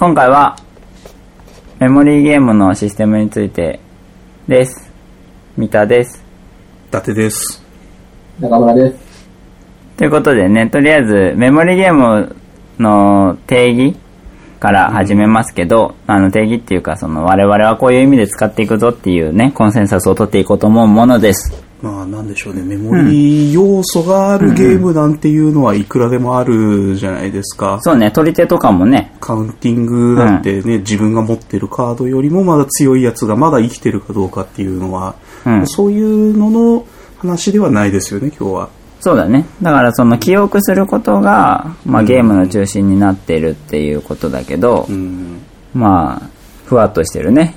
今回はメモリーゲームのシステムについてです。三田です。伊達です。中村です。ということでね、とりあえずメモリーゲームの定義から始めますけど、あの定義っていうかその我々はこういう意味で使っていくぞっていうね、コンセンサスを取っていこうと思うものです。まあなんでしょうね、メモリー要素があるゲームなんていうのはいくらでもあるじゃないですか。そうね、取り手とかもね、カウンティングだってね、自分が持ってるカードよりもまだ強いやつがまだ生きてるかどうかっていうのは、うんそういうのの話ではないですよね、今日は。そうだね。だからその記憶することが、まあゲームの中心になっているっていうことだけど、うん。まあ、ふわっとしてるね。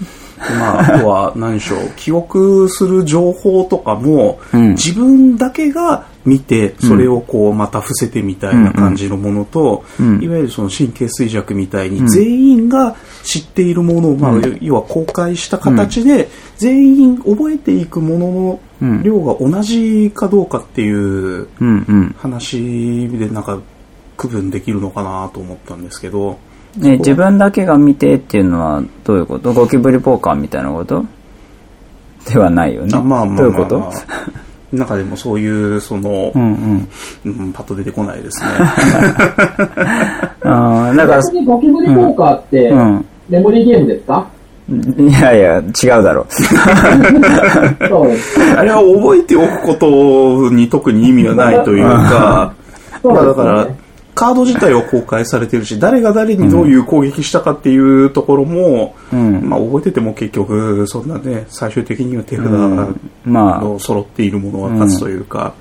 まあ、あとは何でしょう、記憶する情報とかも、うん。自分だけが見て、それをこうまた伏せてみたいな感じのものと、うん。いわゆるその神経衰弱みたいに全員が知っているものを、まあ、要は公開した形で、全員覚えていくものうん。の量が同じかどうかっていう。話でなんか区分できるのかなと思ったんですけど、ね、自分だけが見てっていうのはどういうこと？ゴキブリポーカーみたいなこと？ではないよね。あまあまあまあ、どういうこと？まあ中でもそういう、その、うんうん。うん、パッと出てこないですね。ああ、だから、ゴキブリポーカーって、うん。メモリーゲームですか、いやいや、違うだろ そうです。あれは覚えておくことに特に意味がないというか、そうですまあだからね。、カード自体は公開されてるし、誰が誰にどういう攻撃したかっていうところも、う。うん。まあ覚えてても結局、そんなね、最終的には手札の揃っているものが勝つというか、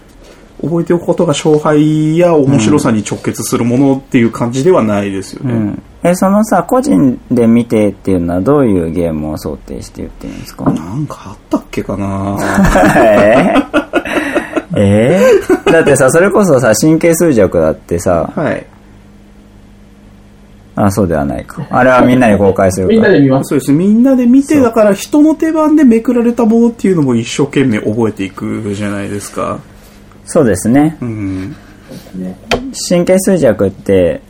覚えておくことが勝敗や面白さに直結するものっていう感じではないですよね。うん。え、そのさ、個人で見てっていうのはどういうゲームを想定して言ってるんですか？なんかあったっけかな？え？ー えー？だってさ、それこそさ、神経衰弱だってさ、はい。あ、そうではないか。あれはみんなに公開するから。みんなで見ます。そうです。みんなで見て、だから人の手番でめくられたものっていうのも一生懸命覚えていくじゃないですか。そうですね。うん。ね、神経衰弱って、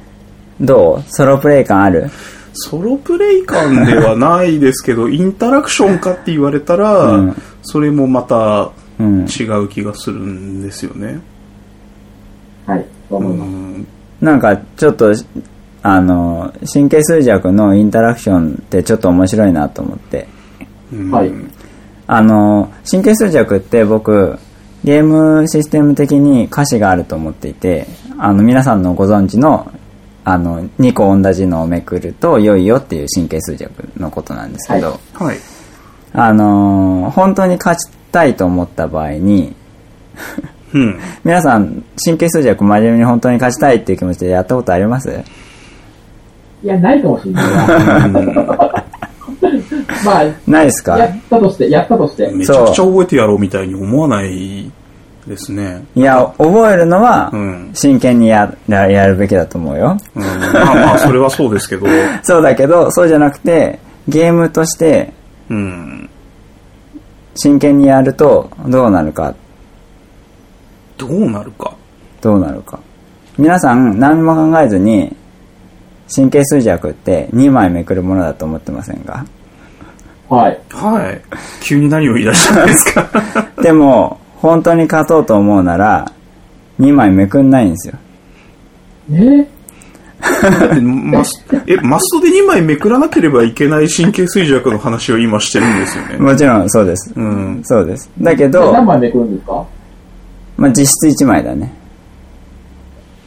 どう？ソロプレイ感ある？ソロプレイ感ではないですけど、インタラクションかって言われたら、うんそれもまたうん。違う気がするんですよね。はい、そうう思います。ん。なんか、ちょっと、あの、神経衰弱のインタラクションってちょっと面白いなと思って。うんはいあの、神経衰弱って僕、ゲームシステム的に歌詞があると思っていて、あの、皆さんのご存知の、あの、2個同じのをめくると良いよっていう神経衰弱のことなんですけど、ははい。あのー本当に勝ちたいと思った場合に、うん。皆さん、神経衰弱真面目に本当に勝ちたいっていう気持ちでやったことあります？いや、ないかもしれないな。まあ、ないですか？やったとして、やったとして。めちゃくちゃ覚えてやろうみたいに思わないですね。いや、覚えるのはうん、真剣にやややるべきだと思うよ。うん、まあまあ、それはそうですけど、そうだけど、そうじゃなくて、ゲームとしてうん。真剣にやるとどうなるか、どうなるか？どうなるか。皆さん何も考えずに、神経衰弱って2枚めくるものだと思ってませんか？はい。はい。急に何を言い出したんですか？でも、本当に勝とうと思うなら、2枚めくんないんですよ。え？マスえ、マストで2枚めくらなければいけない神経衰弱の話を今してるんですよね。もちろんそうです。うん。そうです。だけでど、何枚めくるんですか？まあ、実質1枚だね。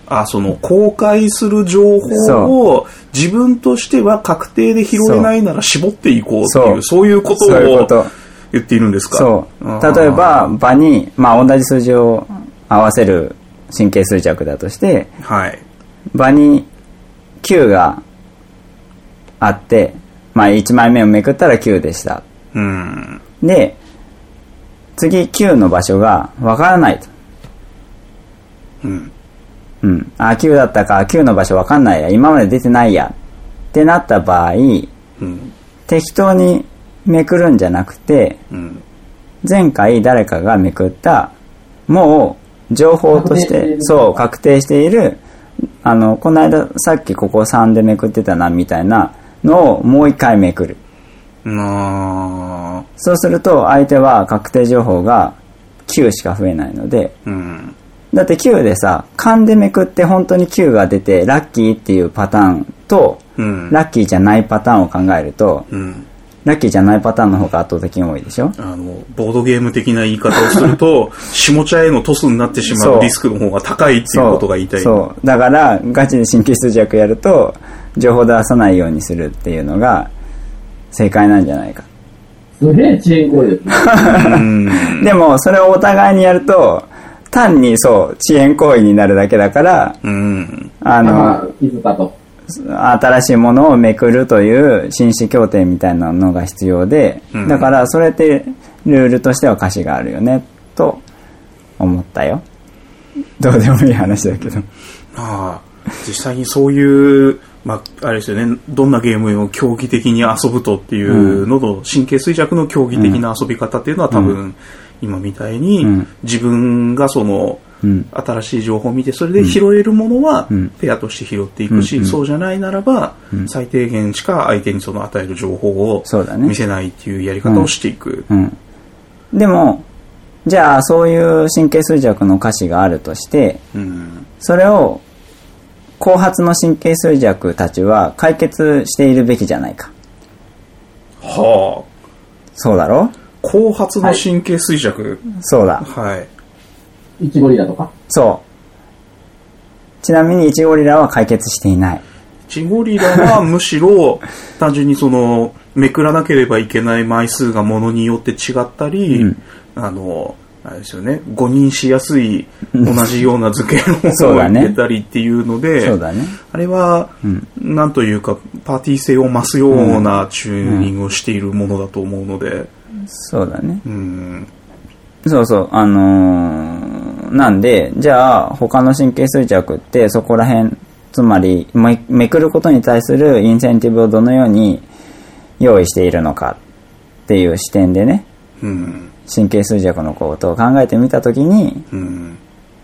あ、その、公開する情報を自分としては確定で拾えないなら絞っていこうっていう、そうそういうことを。言っているんですか？そう例えば、場に、まあ、同じ数字を合わせる神経衰弱だとして、はい。場に9があって、まあ、1枚目をめくったら9でした。うん。で、次9の場所がわからないと。うん。うん。あ、9だったか、9の場所わかんないや、今まで出てないや。ってなった場合、うん。適当にめくるんじゃなくて、うん。前回誰かがめくった、もう情報としてそう、確定しているあの、この間さっきここ3でめくってたなみたいなのをもう一回めくる。なそうすると相手は確定情報が9しか増えないので、うん。だって9でさ、勘でめくって本当に9が出てラッキーっていうパターンと、うん。ラッキーじゃないパターンを考えると、うん。ラッキーじゃないパターンの方が圧倒的に多いでしょ？あの、ボードゲーム的な言い方をすると、下茶へのトスになってしまそううリスクの方が高いっていうことが言いたい。そう。だから、ガチで神経衰弱やると、情報出さないようにするっていうのが、正解なんじゃないか。すげえ遅延行為ですね。うん。でも、それをお互いにやると、単にそう、遅延行為になるだけだから、うん。あの、、気づかと。新しいものをめくるという紳士協定みたいなのが必要で、うんだからそれってルールとしては歌詞があるよね、と思ったよ。どうでもいい話だけど。まあ、実際にそういう、まあ、あれですよね、どんなゲームを競技的に遊ぶとっていうのと、神経衰弱の競技的な遊び方っていうのは多分、今みたいにうん、自分がその、うん。新しい情報を見て、それで拾えるものはうん、ペアとして拾っていくし、うんそうじゃないならば、最低限しか相手にその与える情報を見せないっていうやり方をしていく。うん。でも、じゃあそういう神経衰弱の歌詞があるとして、うん。それを後発の神経衰弱たちは解決しているべきじゃないか。はあ。そうだろ？後発の神経衰弱？そうだ。はい。イチゴリラとか？そう。ちなみにイチゴリラは解決していない。チゴリラはむしろ 単純にそのめくらなければいけない枚数がものによって違ったり、うんあの、あれですよね、誤認しやすい同じような図形のものを そうだね入れたりっていうので、そうだね。あれは、うんなんというか、パーティー性を増すようなチューニングをしているものだと思うので、そうだね。うん、そうそう。あのーなんで、じゃあ他の神経衰弱ってそこら辺、つまりめめくることに対するインセンティブをどのように用意しているのかっていう視点でね、うん、神経衰弱のことを考えてみたときに、うん、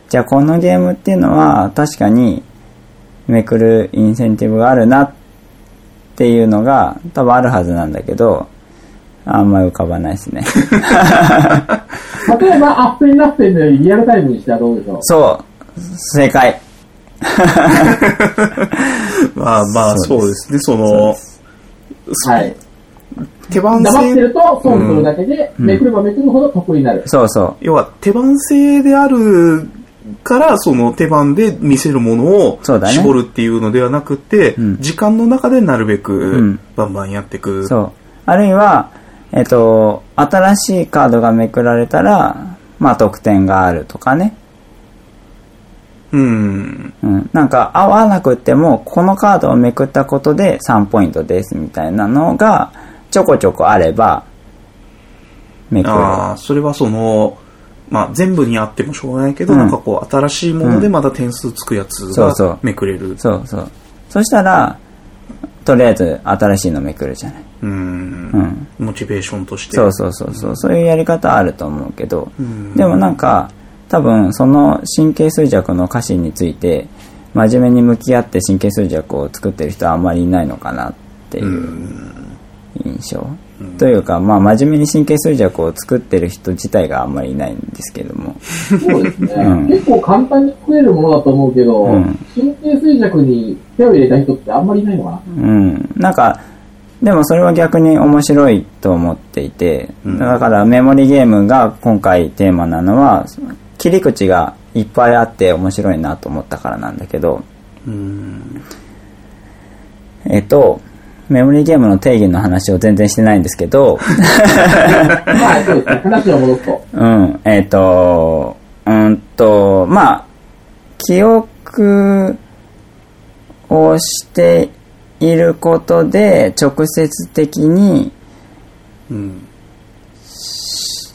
じゃあこのゲームっていうのは確かにめくるインセンティブがあるなっていうのが多分あるはずなんだけど、あんまり浮かばないですね。例えば、アップになってるのよりリアルタイムにしてはどうでしょう？そう、正解。まあまあそううですね、その、はい。手番黙って制ると損するだけで、めくればめくるほど得になる。そうそ要は手番制であるからその手番で見せるものを絞るっていうのではなくて、うん時間の中でなるべうくんバンバンやっていく、う。そう。あるいは、えっと、新しいカードがめくられたら、まあ得点があるとかね。うんうん。なんか合わなくっても、このカードをめくったことで3ポイントですみたいなのが、ちょこちょこあれば、めくる。ああそれはそのまあ全部にあってもしょうがないけど、うんなんかこう新しいものでまだ点数つくやつがめくれるそうそう。そしたら、とりあえず新しいのめくるじゃない。うんうん。モチベーションとしてそうそうそうそう。そういうやり方あると思うけど、うんでもなんか、多分その神経衰弱の歌詞について、真面目に向き合って神経衰弱を作ってる人はあんまりいないのかなっていう印象。というか、まあ真面目に神経衰弱を作ってる人自体があんまりいないんですけども。そうですね。うん結構簡単に作れるものだと思うけど、うん神経衰弱に手を入れた人ってあんまりいないのかな。うん。なんか、でもそれは逆に面白いと思っていて、だからメモリゲームが今回テーマなのは、切り口がいっぱいあって面白いなと思ったからなんだけど、うんえっと、メモリーゲームの定義の話を全然してないんですけど、まあそうですね。話を戻すと。うん、えっ、と、うんと、まあ、記憶をしていることで直接的に、うん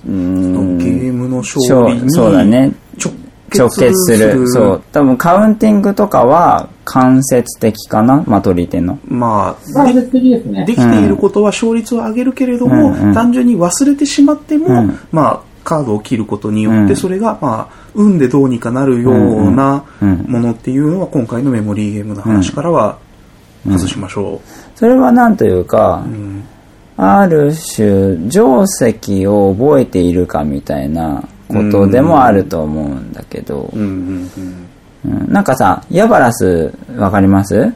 うん、ゲームの勝利にそうだね。直直結する。そう。多分カウンティングとかは間接的かな？まあ、取り手の。まあ間接的ですねで。きていることは勝率を上げるけれども、うんうん単純に忘れてしまっても、うんまあ、カードを切ることによって、うんそれが、まあ、運でどうにかなるようなうんうんものっていうのは、今回のメモリーゲームの話からは外しましょそれはなんというかう。う、ん。ある種、定石を覚えているかみたいなことでもあると思うんだけど、うん、うん、うん。うんなんかさ、ヤバラスわかります？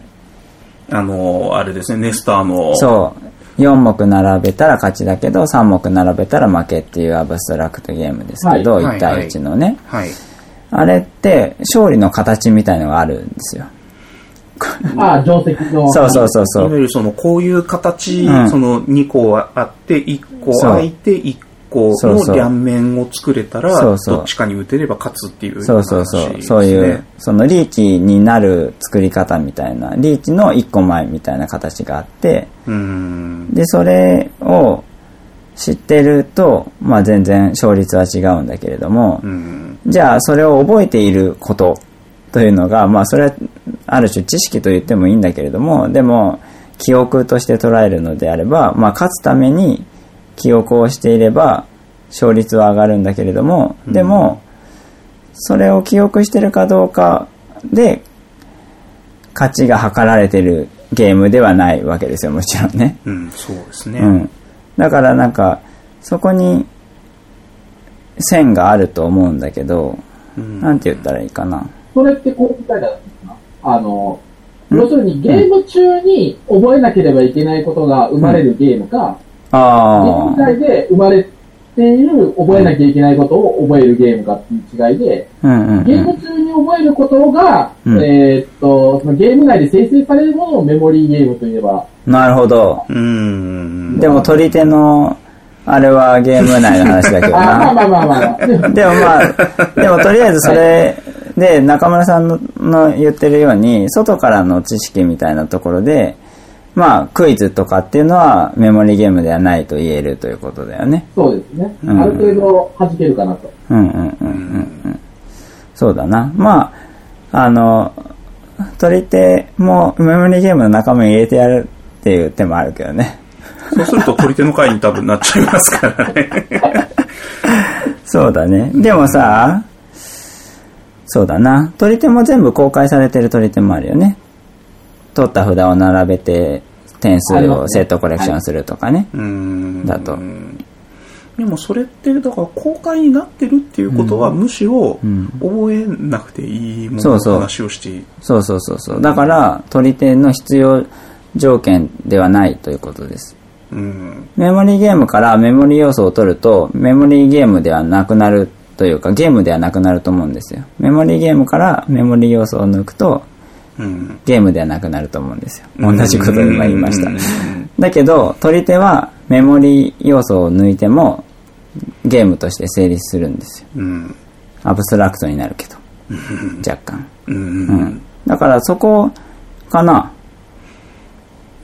あの、あれですね、ネスターの。そう。4目並べたら勝ちだけど、3目並べたら負けっていうアブストラクトゲームですけど、はい1対1のね。はい。あれって、勝利の形みたいのがあるんですよ。ああ、定石の。そうそうそうそいわう。ゆるその、こういう形、うんその2個あって、1個空いて、1個の両面を作れたら、そうそうどっちかに打てれば勝つっていう、そうそうそう。そういう、そのリーチになる作り方みたいな、リーチの1個前みたいな形があって、うん。で、それを知ってると、まあ全然勝率は違うんだけれども、うん。じゃあそれを覚えていることというのが、まあそれはある種知識と言ってもいいんだけれども、でも記憶として捉えるのであれば、まあ勝つために記憶をしていれば勝率は上がるんだけれども、でもそれを記憶してるかどうかで勝ちが測られてるゲームではないわけですよ、もちろんね。うん、そうですね。うん。だからなんか、そこに線があると思うんだけど、うんなんて言ったらいいかな。それってこうみたいなんですかあの、要するにゲーム中に覚えなければいけないことが生まれるゲームか、ゲーあム内で生まれている覚えなきゃいけないことを覚えるゲームかっていう違いで、あ。うんうんゲームうん。中に覚えることが、うんえーっと、そのゲーム内で生成されるものをメモリーゲームといえば、なるほど。うん。でも取り手の、あれはゲーム内の話だけど あまあな。まあまあまあ。でもまあ、でもとりあえずそれで中村さんのの言ってるように、外からの知識みたいなところで、まあクイズとかっていうのはメモリーゲームではないと言えるということだよね。そうですね。うんある程度弾けるかなと。うんうんうんうんうん。そうだな。まあ、あの、取り手もメモリーゲームの仲間に入れてやるっていう手もあるけどね。そうすると取り手の回に多分なっちゃいますからね。そうだね。でもさ、そうだな。取り手も全部公開されてる取り手もあるよね。取った札を並べて点数をセットコレクションするとかね。うん。だとでもそれって、だから公開になってるっていうことは、むしろん覚えなくていいもののそうそう話をして、そうそうそうそう。だから、取り手の必要条件ではないということです。うん。メモリーゲームからメモリー要素を取ると、メモリーゲームではなくなるというか、ゲームではなくなると思うんですよ。メモリーゲームからメモリー要素を抜くと、うん。ゲームではなくなると思うんですよ。同じことで今言いましたうん。だけど、取り手はメモリー要素を抜いても、ゲームとして成立するんですよ。うん。アブストラクトになるけど。若干。う。うんん。だからそこかな。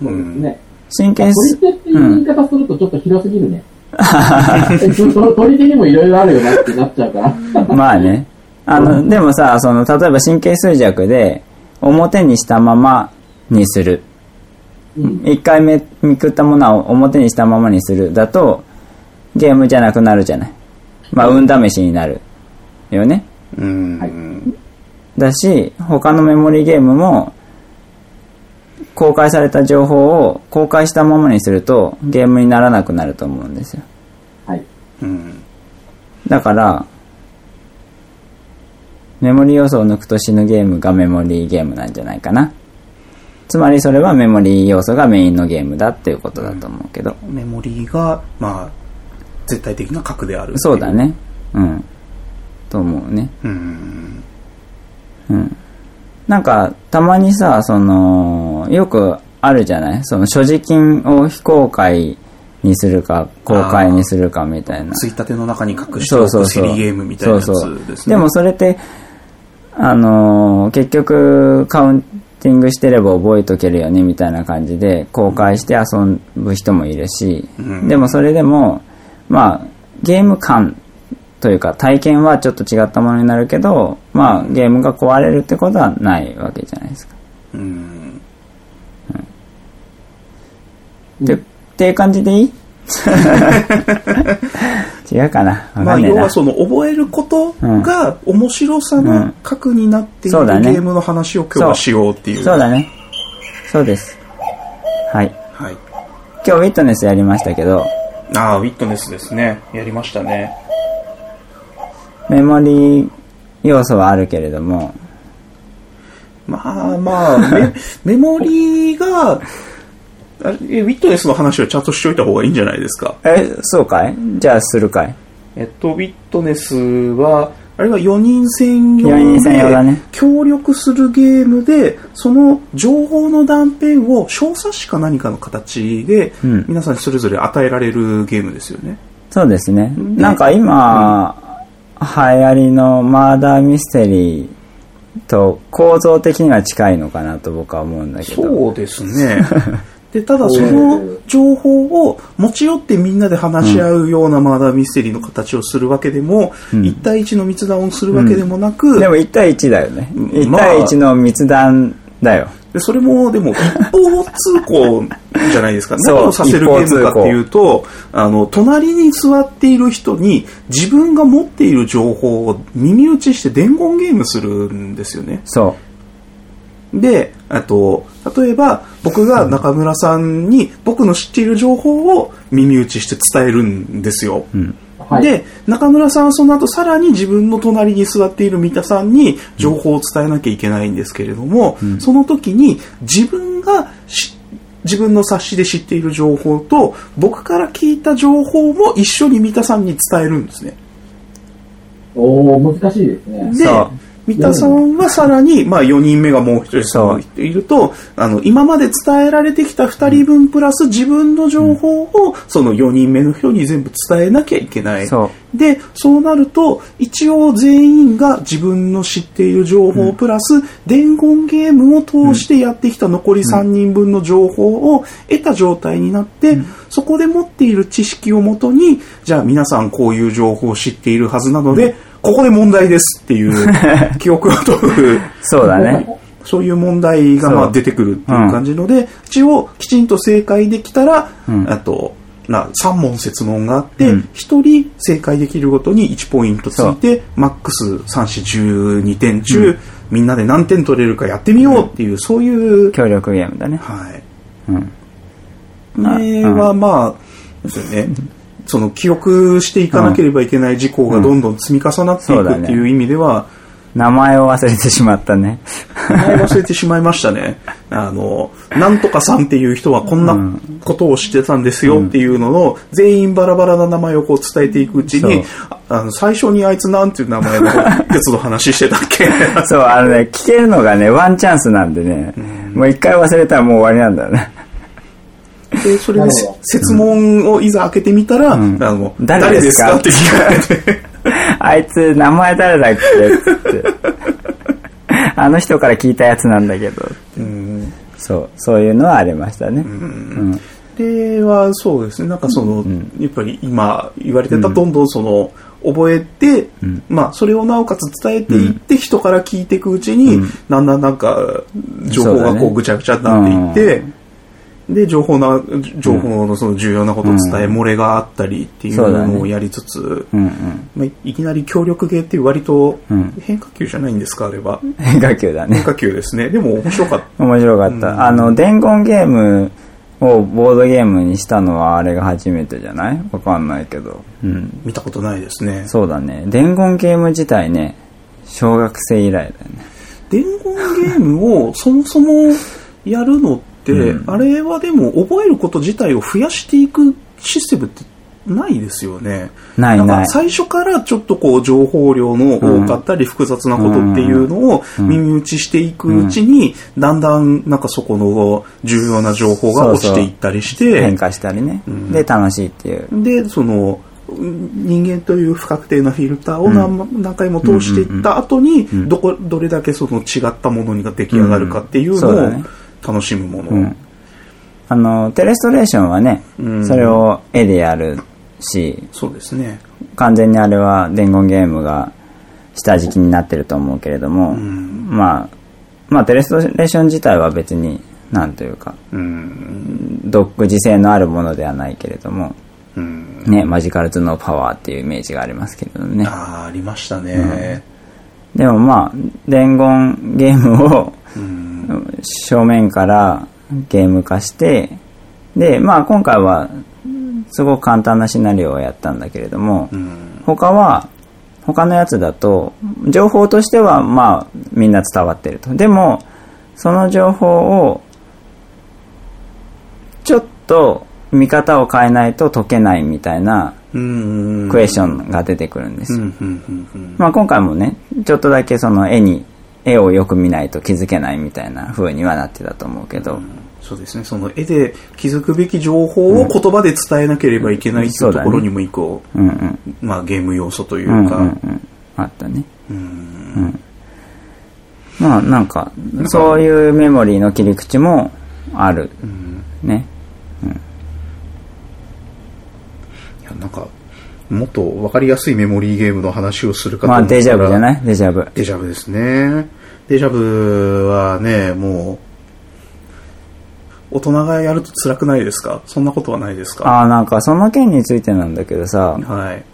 そうですね。神経取りす、手っていう言い方するとちょっと広すぎるね。そ取り手にもいろいろあるよなってなっちゃうから。まあね。あの、でもさ、その、例えば神経衰弱で、表にしたままにする。うん。一回目めくったものを表にしたままにする。だと、ゲームじゃなくなるじゃない。まあ、運試しになる。よね。うん。だし、他のメモリーゲームも、公開された情報を公開したままにすると、ゲームにならなくなると思うんですよ。はい。うん。だから、メモリー要素を抜くと死ぬゲームがメモリーゲームなんじゃないかな。つまりそれはメモリー要素がメインのゲームだっていうことだと思うけど。メモリーが、まあ、絶対的な核である。そうだ。ね。うん。と思うね。うん。うん。なんか、たまにさ、その、よくあるじゃない？その所持金を非公開にするか、公開にするかみたいな。ついたての中に隠してそおくリゲームみたいなやつそうそうですね。でもそれって、あのー結局カウンティングしてれば覚えとけるよねみたいな感じで公開して遊ぶ人もいるし、うんでもそれでも、まあ、ゲーム感というか体験はちょっと違ったものになるけど、まあ、ゲームが壊れるってことはないわけじゃないですか。うん。でっていう感じでいい？違うかなわまあ。要はその覚えることが面白さの核になっているそうだねゲームの話を今日はしようっていう。そうだね。そうです。はい。はい。今日ウィットネスやりましたけど、ああ、ウィットネスですね。やりましたね。メモリー要素はあるけれども、まあまあ、メ メモリーが、あれえウィットネスの話はちゃんとしといた方がいいんじゃないですか？え、そうかい？じゃあするかい？えっと、ウィットネスは、あれは4人専用四人専用だねで協力するゲームで、その情報の断片を小冊子か何かの形でうん、皆さんにそれぞれ与えられるゲームですよね。そうですね。でなんか今、流行りのマーダーミステリーと構造的には近いのかなと僕は思うんだけど。そうですね。で、ただその情報を持ち寄ってみんなで話し合うようなマーダーミステリーの形をするわけでも、うん1対1の密談をするわけでもなく、でも1対1だよね。ん1対1の密談だよ。でそれもでも一方通行じゃないですか。何をさせるゲームかっていうと、あの、隣に座っている人に自分が持っている情報を耳打ちして伝言ゲームするんですよね。そで、あと、例えば僕が中村さんに僕の知っている情報を耳打ちして伝えるんですよ。う。うん。はい。で、中村さんはその後さらに自分の隣に座っている三田さんに情報を伝えなきゃいけないんですけれども、その時に自分がし自分の冊子で知っている情報と僕から聞いた情報も一緒に三田さんに伝えるんですね。おー、難しいですね。で三田さんはさらに、まあ4人目がもう一人いると、あの、今まで伝えられてきた2人分プラス自分の情報をその4人目の人に全部伝えなきゃいけない。そで、そうなると、一応全員が自分の知っている情報プラス、伝言ゲームを通してやってきた残り3人分の情報を得た状態になって、そこで持っている知識をもとに、じゃあ皆さんこういう情報を知っているはずなので、ここで問題ですっていう 記憶を問う。そうだね。そういう問題がまあ出てくるっていう感じので、一応きちんと正解できたら、うんあと、な3問設問があって、うん1人正解できるごとに1ポイントついて、マックス3、4、12点中、みんなで何点取れるかやってみようっていう、そういう、協力ゲームだね。はい。うん。これはまあ、ですよね。その記憶していかなければいけない事項がどんどん積み重なっていくっていう意味では、名前を忘れてしまったね。名前忘れてしまいましたね。あの、なんとかさんっていう人はこんなことをしてたんですよっていうのの、全員バラバラな名前をこう伝えていくうちにあの、最初にあいつなんていう名前のやつ の話してたっけ？そう、あのね、聞けるのがね、ワンチャンスなんでね、もう一回忘れたらもう終わりなんだよね。で、それで設問をいざ開けてみたら、あん。の、誰誰ですすか？って聞かれて、あいつ、名前誰だっけ？って。あの人から聞いたやつなんだけど。うん。そう、そういうのはありましたね。うん。では、そうですね、なんかその、やっぱり今言われてた、どんどんその、覚えて、ん。まあ、それをなおかつ伝えていって、人から聞いていくうちに、だんだんなんか、情報がこうぐちゃぐちゃになっていって、で、情報な、情報のその重要なことを伝え、漏れがあったりっていうのをやりつつ、うんうん。まあ、いきなり協力ゲーっていう割とうん変化球じゃないんですか、あれは。変化球だね変。化球ですね。でも面白かった。面白かった。あの、伝言ゲームをボードゲームにしたのはあれが初めてじゃない？わかんないけど。うん。見たことないですね。そうだね。伝言ゲーム自体ね、小学生以来だよね。伝言ゲームをそもそもやるのって、あれはでも覚えること自体を増やしていくシステムってないですよね。ないない。最初からちょっとこう情報量の多かったり複雑なことっていうのを耳打ちしていくうちに、だんだんなんかそこの重要な情報が落ちていったりして、変化したりね。で、楽しいっていう。で、その、人間という不確定なフィルターを何,、何回も通していった後に、どこ、どれだけその違ったものが出来上がるかっていうのを楽しむもの。うんあの、テレストレーションはね、うんそれを絵でやるし、そうですね。完全にあれは伝言ゲームが下敷きになってると思うけれども、まあ、まあテレストレーション自体は別に、なんというか、うん。独自性のあるものではないけれども、うん。ね、マジカル頭脳パワーっていうイメージがありますけどね。ああ、ありましたね。でもまあ、伝言ゲームをうん。正面からゲーム化して、で、まあ今回はすごく簡単なシナリオをやったんだけれども、うん。他は、他のやつだと、情報としてはまあみんな伝わってると。でも、その情報を、ちょっと見方を変えないと解けないみたいなうん。クエスチョンが出てくるんですよ。まあ今回もね、ちょっとだけその絵に、絵をよく見ないと気づけないみたいな風にはなってたと思うけど、そうですね。その絵で気づくべき情報を言葉で伝えなければいけないっていうところにも一個、うんうん。まあゲーム要素というか、うんうんうん。あったね。うんまあなんか、そういうメモリーの切り口もある。ね。いやなんか、もっと分かりやすいメモリーゲームの話をするかとまあ思ったらデジャブじゃない？デジャブ。デジャブですね。デジャブはね、もう、大人がやると辛くないですか？そんなことはないですか？ああ、なんかその件についてなんだけどさ、はい。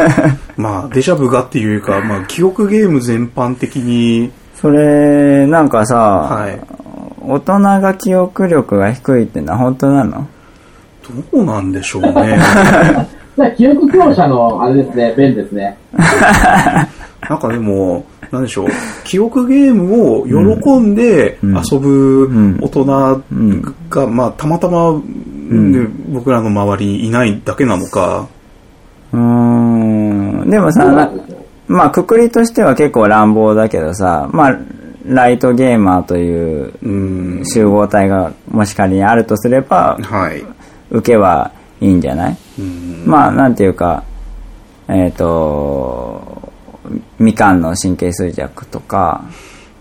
まあ、デジャブがっていうか、まあ、記憶ゲーム全般的に、それ、なんかさ、はい。大人が記憶力が低いってのは本当なの？どうなんでしょうね。じゃあ、記憶強者の、あれですね、弁ですね。なんかでも、なんでしょう、記憶ゲームを喜んでうん遊ぶん大人が、まあ、たまたま、ね僕らの周りいないだけなのか、うーん。でもさ。まあ、くくりとしては結構乱暴だけどさ、まあ、ライトゲーマーといううん、集合体がもし仮にあるとすれば、はい。受けはいいんじゃない？うんまあ、なんていうか、えっ、と、みかんの神経衰弱とか、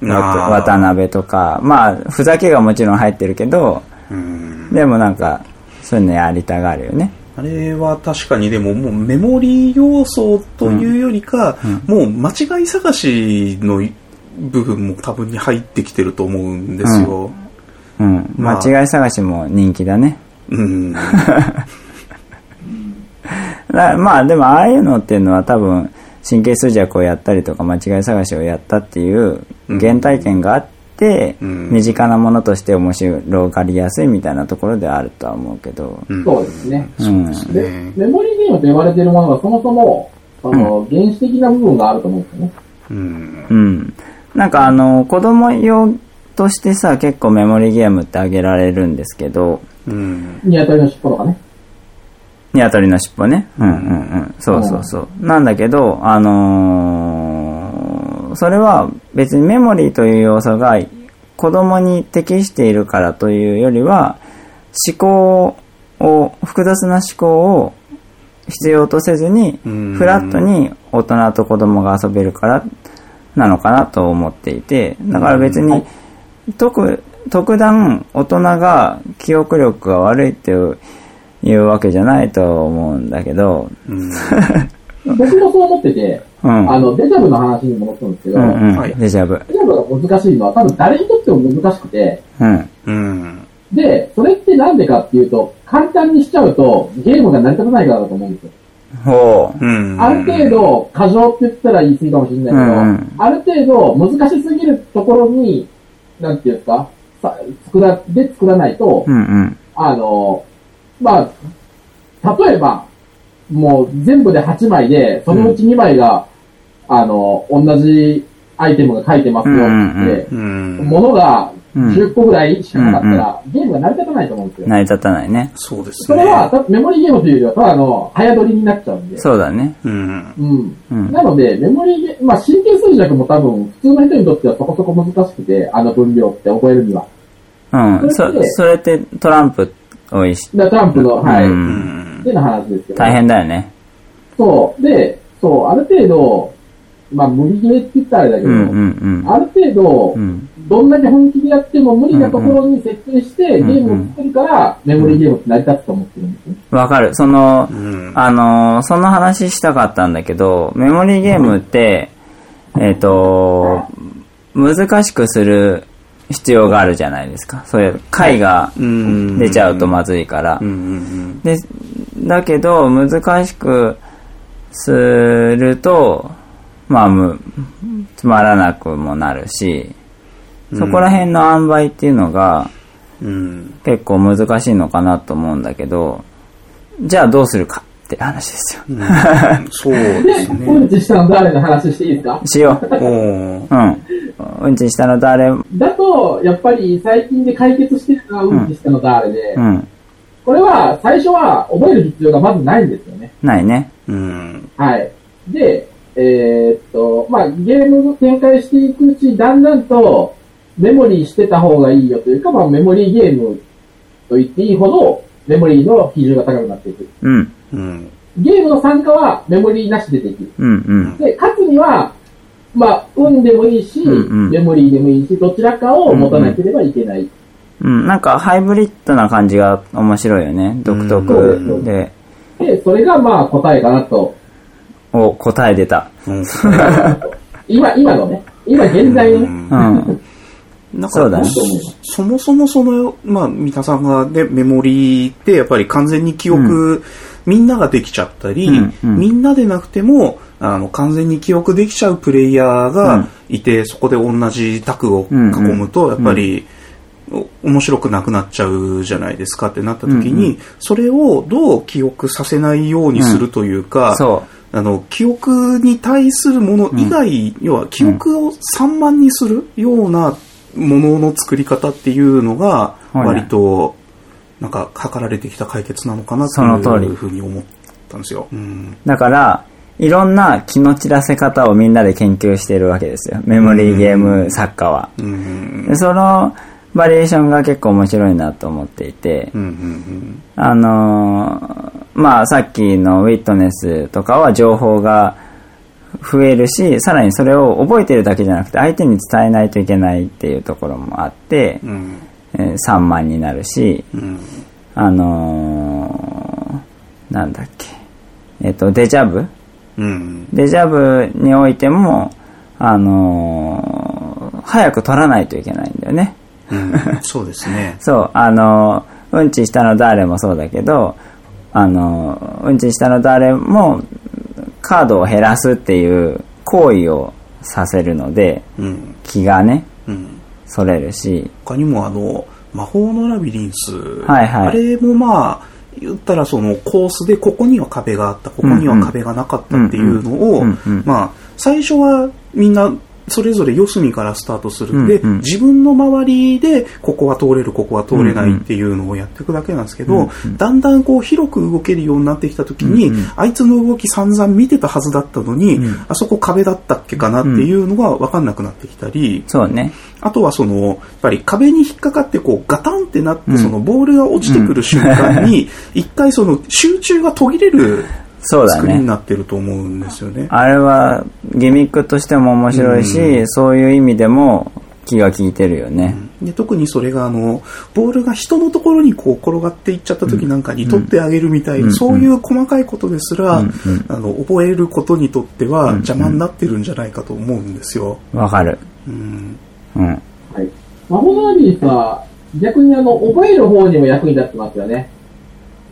渡辺とか、まあ、ふざけがもちろん入ってるけど、うんでもなんか、そういうのやりたがるよね。あれは確かにでももうメモリー要素というよりか、もう間違い探しの部分も多分に入ってきてると思うんですよ。うん。まあ間違い探しも人気だね。うん。だまあでもああいうのっていうのは多分神経衰弱をやったりとか間違い探しをやったっていう原体験があって、うん身近なものとして面白がりやすいみたいなところではあるとは思うけど、うんそうですね。うんでね、メモリーゲームと言われているものがそもそも、あの、原始的な部分があると思うんですよね。うん。うん。なんかあの子供用としてさ結構メモリーゲームってあげられるんですけどうん。ニワトリの尻尾とかね。ニワトリの尻尾ね。うんうんうん。そうそうそう。なんだけど、あのーそれは別にメモリーという要素が子供に適しているからというよりは、思考を、複雑な思考を必要とせずに、うんフラットに大人と子供が遊べるからなのかなと思っていて、だから別に、特、特段大人が記憶力が悪いっていういうわけじゃないと思うんだけど、うん。僕もそう思ってて、うん。あの、デジャブの話に戻ったんですけど、うんうん、はいデジャブ。デジャブが難しいのは多分誰にとっても難しくて、うん。うん。で、それってなんでかっていうと、簡単にしちゃうとゲームが成り立たないからだと思うんですよ。ほう。うん。ある程度、過剰って言ったら言い過ぎかもしれないけど、うんうんある程度難しすぎるところに、なんていうんですか、さ作ら、で作らないと、うんうん。あの、まあ、例えば、もう全部で8枚で、そのうち2枚が、あの、同じアイテムが書いてますよって、うん。ものがうん10個ぐらいしかなかったら、ゲームが成り立たないと思うんですよ。成り立たないね。そうですそれは、メモリーゲームというよりは、ただの早取りになっちゃうんで。そうだね。うん。うん。うん。なので、メモリーゲまあ、神経衰弱も多分、普通の人にとってはそこそこ難しくて、あの分量って覚えるには。うん。そそれで、それってトランプ多いし、ンプの、はい。話ですけど。大変だよね。そう。で、そう、ある程度、まあ、無理ゲーって言ったらあれだけど、うんうんある程度、うん。うん。どんだけ本気でやっても無理なところに設定して、うんゲームを作るから、メモリーゲームって成り立つと思ってるんですよ。わかる。その、うん。あのーその話したかったんだけど、メモリーゲームって、えっ、と、難しくする必要があるじゃないですか。それ、回がうん出ちゃうとまずいからうん。うんで、だけど、難しくすると、まあ、む、つまらなくもなるし、そこら辺の塩梅っていうのがうん。結構難しいのかなと思うんだけど、じゃあどうするかって話ですよ。うんそうでです、うね。んちしたの誰の話していいですか？しよう。うん。うんちしたの誰だと、やっぱり最近で解決してるのはうんちしたの誰で、うん。これは最初は覚える必要がまずないんですよね。ないね。うん。はい。で、えーっと、まあ、ゲームを展開していくうち、だんだんとメモリーしてた方がいいよというか、まあ、メモリーゲームと言っていいほど、メモリーの比重が高くなっていく。うん。うん。ゲームの参加はメモリーなしでできる。うんうん。で、勝つには、まあ、運でもいいし、うんうんメモリーでもいいし、どちらかを持たなければいけない。うん。なんかハイブリッドな感じが面白いよね。独特で。で、それがまあ答えかなと。お、答え出た。うん。今、今のね、今現在のね、うん。なんそうだねそもそもその、まあ、三田さんがね、メモリーってやっぱり完全に記憶、みんなができちゃったり、うんうん。みんなでなくても、あの、完全に記憶できちゃうプレイヤーがいて、そこで同じタクを囲むと、やっぱり、お面白くなくなっちゃうじゃないですかってなった時に、うんうそれをどう記憶させないようにするというか、そあの、記憶に対するもの以外、要は記憶を散漫にするようなものの作り方っていうのが、はい。割と、なんか、図られてきた解決なのかなってその通りいうふうに思ったんですよ。うん。う。だから、いろんな気の散らせ方をみんなで研究しているわけですよ。メモリーゲーム作家は。うん。でそのバリエーションが結構面白いなと思っていて。あのーまあさっきのウィットネスとかは情報が増えるし、さらにそれを覚えてるだけじゃなくて相手に伝えないといけないっていうところもあって、うん。えー3万になるし、うん。あのーなんだっけ、えっ、と、デジャブうん。デジャブにおいても、あのー早く取らないといけないんだよね。うん。そうですね。そう、あのーうんちしたの誰もそうだけど、あのーうんちしたの誰もカードを減らすっていう行為をさせるので、うん。気がね、うん。それるし、他にもあの、魔法のラビリンス。はいはい。あれもまあ、言ったらそのコースでここには壁があった、ここには壁がなかったっていうのをまあ、最初はみんなそれぞれ四隅からスタートする。んで、うん。うん自分の周りでここは通れる、ここは通れないっていうのをやっていくだけなんですけど、だんだんこう広く動けるようになってきた時に、うんうん。あいつの動き散々見てたはずだったのに、うん。あそこ壁だったっけかなっていうのが分かんなくなってきたり、そうね。あとはその、やっぱり壁に引っかかってこうガタンってなって、うんそのボールが落ちてくる瞬間に、一回その集中が途切れるそうだね。作りになってると思うんですよね。あれはギミックとしても面白いし、そういう意味でも気が利いてるよね。で特にそれがあの、ボールが人のところにこう転がっていっちゃった時なんかに取ってあげるみたいな、うんそういう細かいことですら、うんうんあの、覚えることにとっては邪魔になってるんじゃないかと思うんですよ。わかる。うん。うん。はい。魔法のラビリンスは、逆にあの、覚える方にも役に立ってますよね。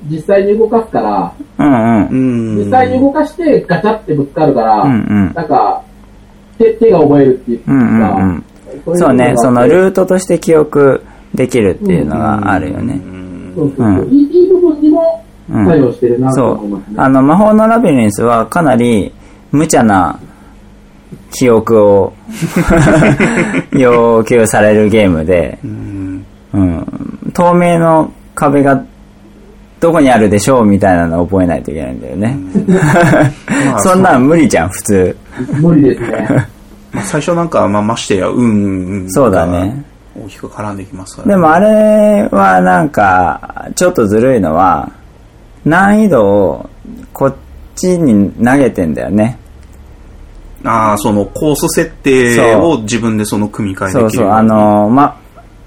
実際に動かすから、うんう。うんん。実際に動かしてガチャってぶつかるから、うんうん。なんか、手、手が覚えるっていうか、うんうんうん。そうね、そのールートとして記憶できるっていうのがあるよね。うんそうそうそう、うんいい部分にもうん作用してるなと思います。ね。あの、魔法のラビリンスはかなり無茶な記憶を 要求されるゲームで、うん。うん、透明の壁がどこにあるでしょうみたいなのを覚えないといけないんだよね。まあそんなん無理じゃん、普通。無理ですね。まあ最初なんか、まあ、ましてや、うん。そうだね。大きく絡んできますから、でもあれはなんか、ちょっとずるいのは、難易度をこっちに投げてんだよね。ああ、そのコース設定を自分でその組み替えできるそうそう、あ、の、ま、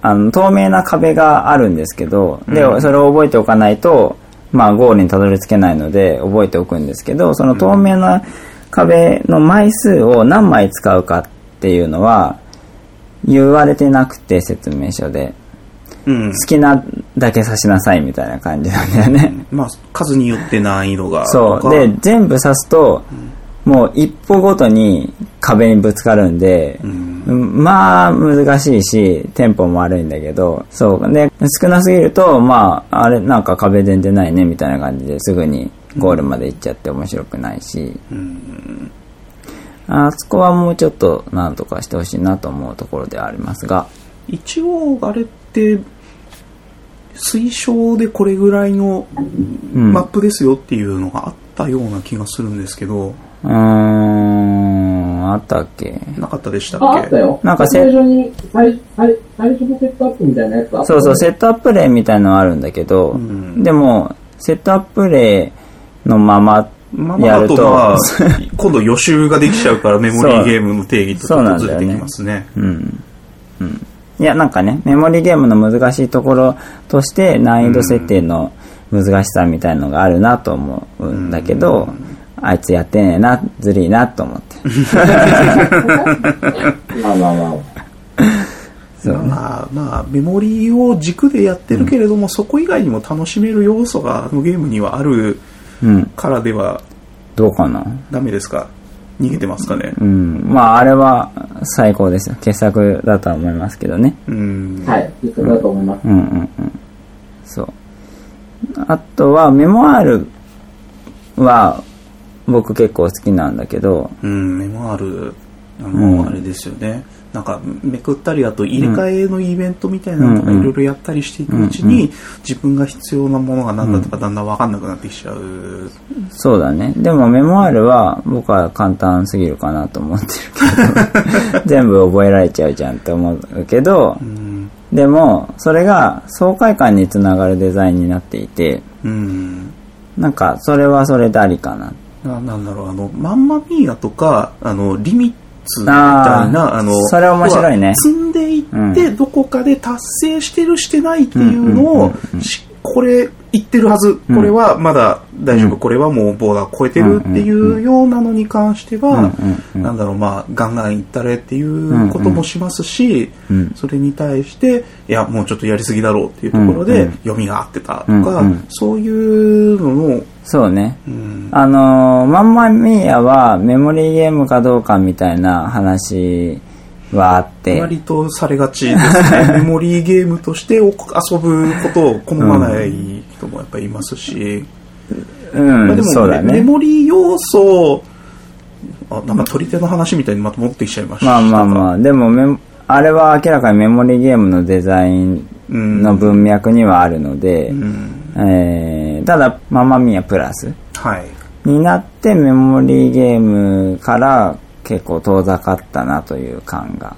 あの、透明な壁があるんですけど、で、うんそれを覚えておかないと、まあ、ゴールにたどり着けないので、覚えておくんですけど、その透明な壁の枚数を何枚使うかっていうのは、言われてなくて、説明書で。うん好。きなだけ刺しなさいみたいな感じなんだよね。まあ、数によって難易度が。そう。で、全部刺すと、もう一歩ごとに壁にぶつかるんで、うん。まあ難しいし、テンポも悪いんだけど、そう。で、少なすぎると、まあ、あれなんか壁全然ないねみたいな感じですぐにゴールまで行っちゃって面白くないし、うん。あそこはもうちょっとなんとかしてほしいなと思うところではありますが、一応、あれって、推奨でこれぐらいのうん。マップですよっていうのがあったような気がするんですけど、うーん、あったっけ？なかったでしたあ、あっけったよ。なんかせ最初に、最最最初のセットアップみたいなやつあったそうそう、セッットアップ例みたいなのあるんだけど、んでも、セットアップ例のまままあまあ、あやると、とは、今度予習ができちゃうからメモリーゲームの定義とちそうょなんだよねっとずれてきますね。うん。うん。いや、なんかね、メモリーゲームの難しいところとして難易度設定の難しさみたいのがあるなと思うんだけど、あいつやってねえな、ずるいなと思って。プ。まあまあまあ。そうまあまあ、メモリーを軸でやってるけれども、そこ以外にも楽しめる要素があのゲームにはあるうん。からではどうかな？ダメですか？逃げてますかね？うん。まあ、あれは最高ですよ。傑作だとは思いますけどね。うん。はい。実際だと思います。うんうんうん。そう。あとは、メモアールは、僕結構好きなんだけど、うん、メモある、あうんの、あれですよね。なんか、めくったり、あと入れ替えのイベントみたいなのとかうんいろいろやったりしていくうちうんに、自分が必要なものが何だとかだんだんわかんなくなってきちゃう。そうだね。でもメモアールは僕は簡単すぎるかなと思ってるけど、全部覚えられちゃうじゃんって思うけどう、ん。でも、それが爽快感につながるデザインになっていて、うん。なんか、それはそれでありかな。ななんだろう、あの、マンマミーヤとか、あの、リミッツみたいあな、ーあの、それ面白いね。積んでいって、うどこかで達成してるしてないっていうのをこれ言ってるはず、うん。これはまだ大丈夫、うん。これはもうボーダー超えてるっていうようなのに関しては、うんなんだろう、まあ、ガンガンいったれっていうこともしますし、うん。それに対して、いや、もうちょっとやりすぎだろうっていうところで読みが合ってたとか、そういうのの、そうね。うんあのー、マンマミーヤはメモリーゲームかどうかみたいな話はあって、割とされがちですね。メモリーゲームとしてお遊ぶことを好まない人もやっぱりいますし。うん、まあでも、ね。メモリー要素、あ、なんか取り手の話みたいにまた持ってきちゃいました。まあまあまあ、でもメモ、あれは明らかにメモリーゲームのデザインうんの文脈にはあるので、うん。えー、ただ、ママミヤプラスはい。になってメモリーゲームから結構遠ざかったなという感が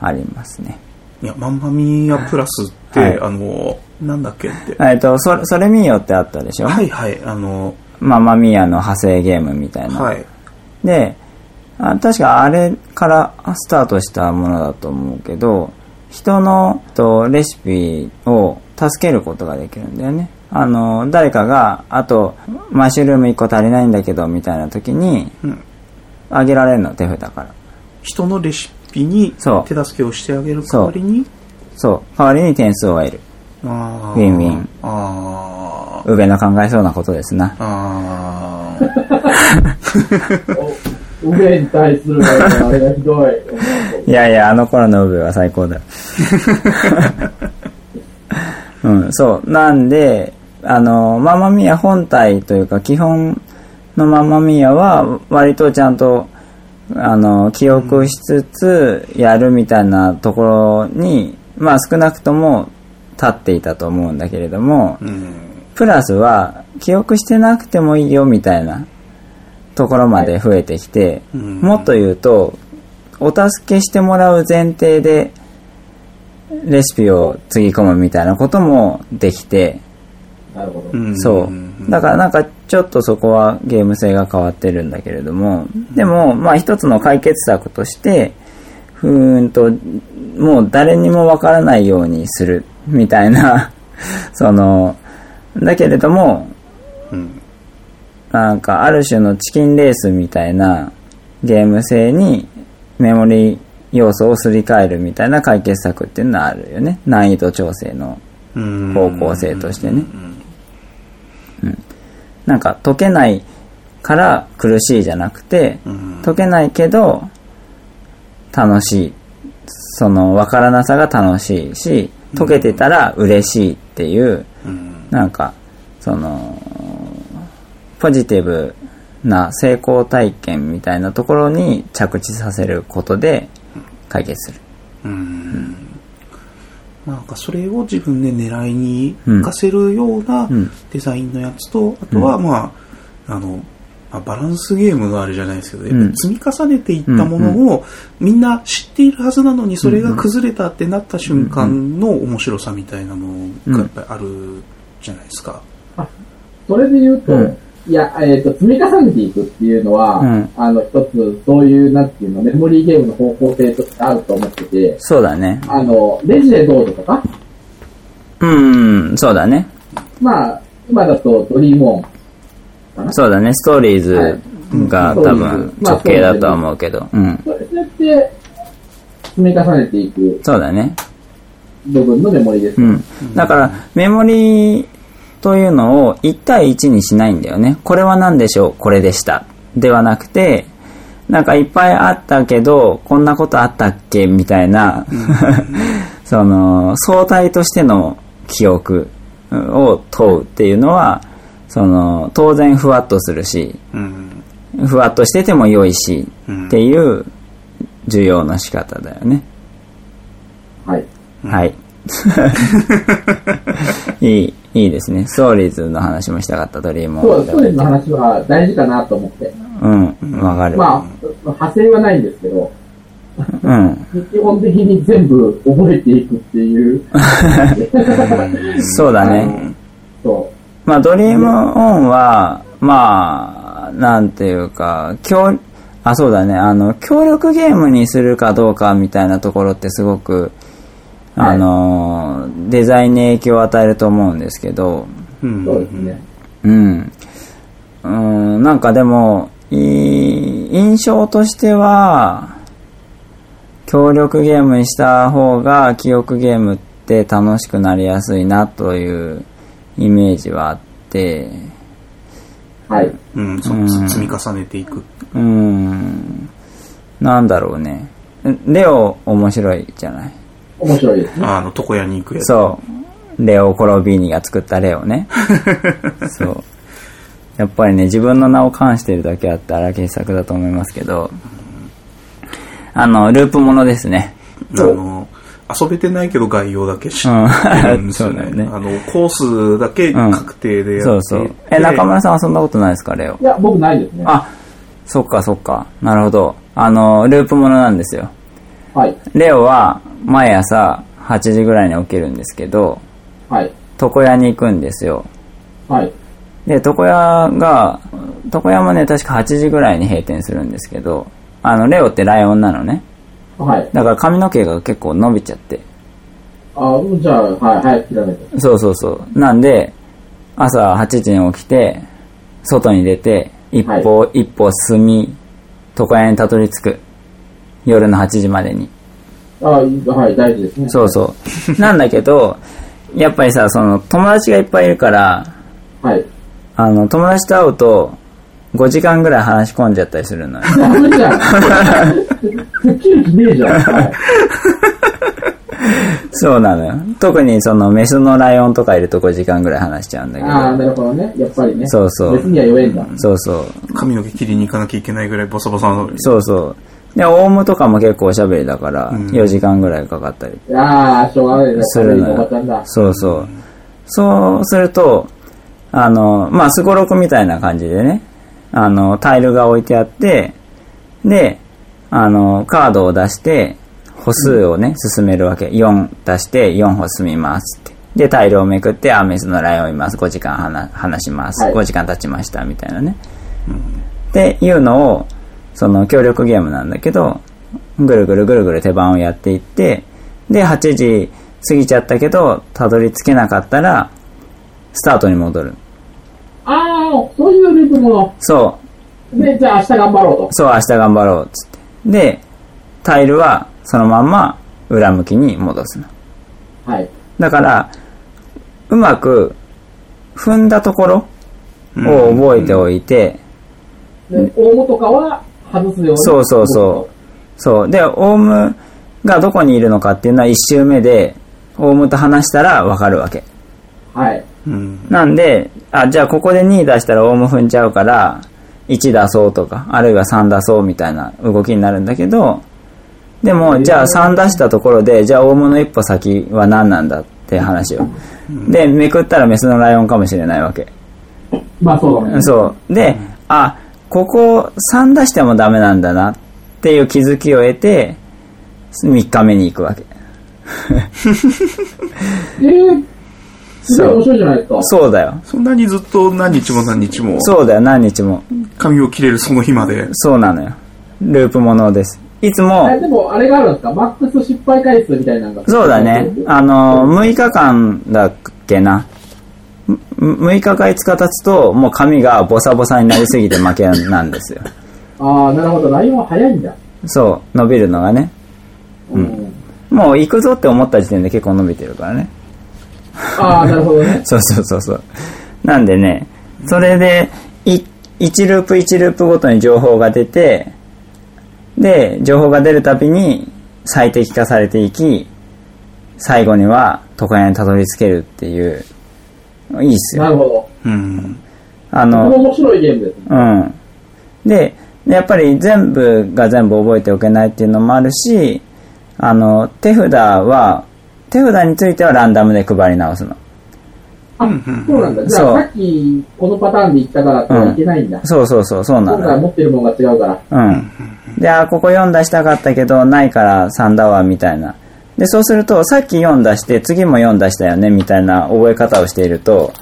ありますね。いや、マンマミーアプラスって、はいあの、なんだっけって。えっと、それ、それミーヨってあったでしょ？はいはい、あの、ママミヤの派生ゲームみたいな。はい。であ、確かあれからスタートしたものだと思うけど、人のとレシピを助けることができるんだよね。あの、誰かが、あと、マッシュルーム1個足りないんだけど、みたいな時に、うん。あげられるの、手札から。人のレシピにそう手助けをしてあげる代わりに、そう。代わりに点数を得る。あウィンウィン。あー宇部の考えそうなことですな。あー。お上に対するあれがひどい。いやいや、あの頃の宇部は最高だよ。うん、そう。なんで、あの、ママミヤ本体というか、基本のママミヤは、割とちゃんと、あの、記憶しつつ、やるみたいなところに、まあ少なくとも立っていたと思うんだけれども、うん。プラスは、記憶してなくてもいいよみたいなところまで増えてきて、うんもっと言うと、お助けしてもらう前提で、レシピをつぎ込むみたいなこともできて、なるほど。うんそう。だからなんかちょっとそこはゲーム性が変わってるんだけれども、でもまあ一つの解決策として、ふーんと、もう誰にもわからないようにするみたいな、その、だけれども、うん。なんかある種のチキンレースみたいなゲーム性にメモリ要素をすり替えるみたいな解決策っていうのはあるよね。難易度調整のうん方向性としてね。なんか解けないから苦しいじゃなくて、うん解けないけど楽しい。その分からなさが楽しいし、解けてたら嬉しいっていう、うんなんか、その、ポジティブな成功体験みたいなところに着地させることで解決する。うん。なんかそれを自分で狙いに活かせるようなうん。デザインのやつと、あとはまあ、あの、まあバランスゲームがあるじゃないですけど、やっぱり積み重ねていったものをみんな知っているはずなのにそれが崩れたってなった瞬間の面白さみたいなのがやっぱりあるじゃないですか。それで言うと、うんいや、えっ、と、積み重ねていくっていうのは、うんあの、一つ、そういう、なんていうの、メモリーゲームの方向性としてあると思ってて、そうだね。あの、レジデントとか、うん、そうだね。まあ、今だとドリームオンかな。そうだね。ストーリーズがはい多分直系だとは思うけど。うん。それって、積み重ねていくそうだね。部分のメモリです。うん。だから、メモリーというのを1対1にしないんだよね。これは何でしょう？これでした。ではなくて、なんかいっぱいあったけど、こんなことあったっけ？みたいな、その、相対としての記憶を問うっていうのは、その、当然ふわっとするし、うんふわっとしてても良いし、うんっていう需要の仕方だよね。はい。はい。いい、いいですね。ストーリーズの話もしたかった、ドリームそう、をストーリーズの話は大事かなと思って。うん、わかる。まあ、派生はないんですけど、うん。基本的に全部覚えていくっていう。そうだね。そまあ、ドリームオンは、まあ、なんていうか、協、あ、そうだね。あの、協力ゲームにするかどうかみたいなところってすごく、あの、デザインに影響を与えると思うんですけど、うんう。そうですね。うん。うん、なんかでも、いい印象としては、協力ゲームにした方が記憶ゲームって楽しくなりやすいなというイメージはあって、はい。うん、そううん積み重ねていく。うん、なんだろうね。レオ面白いじゃない？面白いですね。あの、床屋に行くやつ。そう。レオ・コロビーニが作ったレオね。そう。やっぱりね、自分の名を冠してるだけあって荒傑作だと思いますけど、あの、ループものですね。あの、遊べてないけど概要だけ知うん ってるんですよそうだよねあの、コースだけ確定でやっていて、そうそう。え、中村さん遊んだことないですか、レオい。や、僕ないですね。あ、そっかそっか。なるほど。あの、ループものなんですよ。はい。レオは毎朝8時ぐらいに起きるんですけど、はい。床屋に行くんですよ。はい。で、床屋が、床屋もね、確か8時ぐらいに閉店するんですけど、あの、レオってライオンなのね。はい。だから髪の毛が結構伸びちゃって。あ、じゃあ、はい、早く切らないと。そうそうそう。なんで、朝8時に起きて、外に出て、一歩、一歩進み、床屋にたどり着く。夜の8時までに。あ、はい、大事ですね。そうそう。なんだけど、やっぱりさ、その、友達がいっぱいいるから、はい。あの、友達と会うと、5時間ぐらい話し込んじゃったりするのよ。ダメじゃん。ねえじゃん。はい。そうなのよ。特にその、メスのライオンとかいると5時間ぐらい話しちゃうんだけああ、ど。なるほどね。やっぱりね。そうそう別には弱えんだ。そうそう。髪の毛切りに行かなきゃいけないぐらいボサボサの。そうそう。で、オウムとかも結構おしゃべりだから、ん4時間ぐらいかかったりああ、しょうがないね。するのよ。。そうそう。そうすると、あの、まあ、スゴロクみたいな感じでね、あの、タイルが置いてあって、で、あの、カードを出して、歩数をね、進めるわけ。4出して4歩進みますって。で、タイルをめくって、あ、メスのライオンいます。5時間話話します。はい5時間経ちました。みたいなね。っていうのを、その協力ゲームなんだけど、ぐるぐるぐるぐる手番をやっていって、で、8時過ぎちゃったけど、たどり着けなかったら、スタートに戻る。ああ、そういうループもその。で、じゃあ明日頑張ろうう、そう、明日頑張ろう、つって。で、タイルはそのまんま裏向きに戻すの。はい。だから、うまく踏んだところを覚えておいて、で、オウムとかは外すように。そうそうそう。そう。で、オウムがどこにいるのかっていうのは一周目で、オウムと話したらわかるわけ。はい。うん。なんで、あ、じゃあここで2出したらオウム踏んじゃうから、1出そうとか、あるいは3出そうみたいな動きになるんだけど、でも、じゃあ3出したところで、じゃあオウムの一歩先は何なんだって話を。で、めくったらメスのライオンかもしれないわけ。まあそうだね。そう。で、あ、ここ3出してもダメなんだなっていう気づきを得て、3日目に行くわけ。えー、すごい面白いじゃないですか。そうだよ。そんなにずっと何日も何日もそうだよ、何日も。髪を切れるその日まで。そうなのよ。ループものです。いつも、えでも、あれがあるんですか？マックス失敗回数みたいなのが。そうだね。あの、6日間だっけな。む6日か5日経つと、もう髪がボサボサになりすぎて負けなんですよ。ああ、なるほど。ライオンは早いんだ。そう、伸びるのがね。うん。もう行くぞって思った時点で結構伸びてるからね。ああ、なるほどね。そうそうそうそう。なんでね、それで、い、1ループ1ループごとに情報が出て、で、情報が出るたびに最適化されていき、最後には床屋にたどり着けるっていう、いいっすよ。なるほど。うん。あの、面白いゲームですね。うん。で、やっぱり全部が全部覚えておけないっていうのもあるし、あの、手札は、手札についてはランダムで配り直すの。あ、そうなんだ。じゃそうあ、さっき、このパターンで言ったからってはいけないんだ。そうそうそう、そうな今回のよ。持ってるものが違うから。うん。で、あ、ここ4出したかったけど、ないから3だわ、みたいな。で、そうすると、さっき4出して、次も4出したよね、みたいな覚え方をしていると、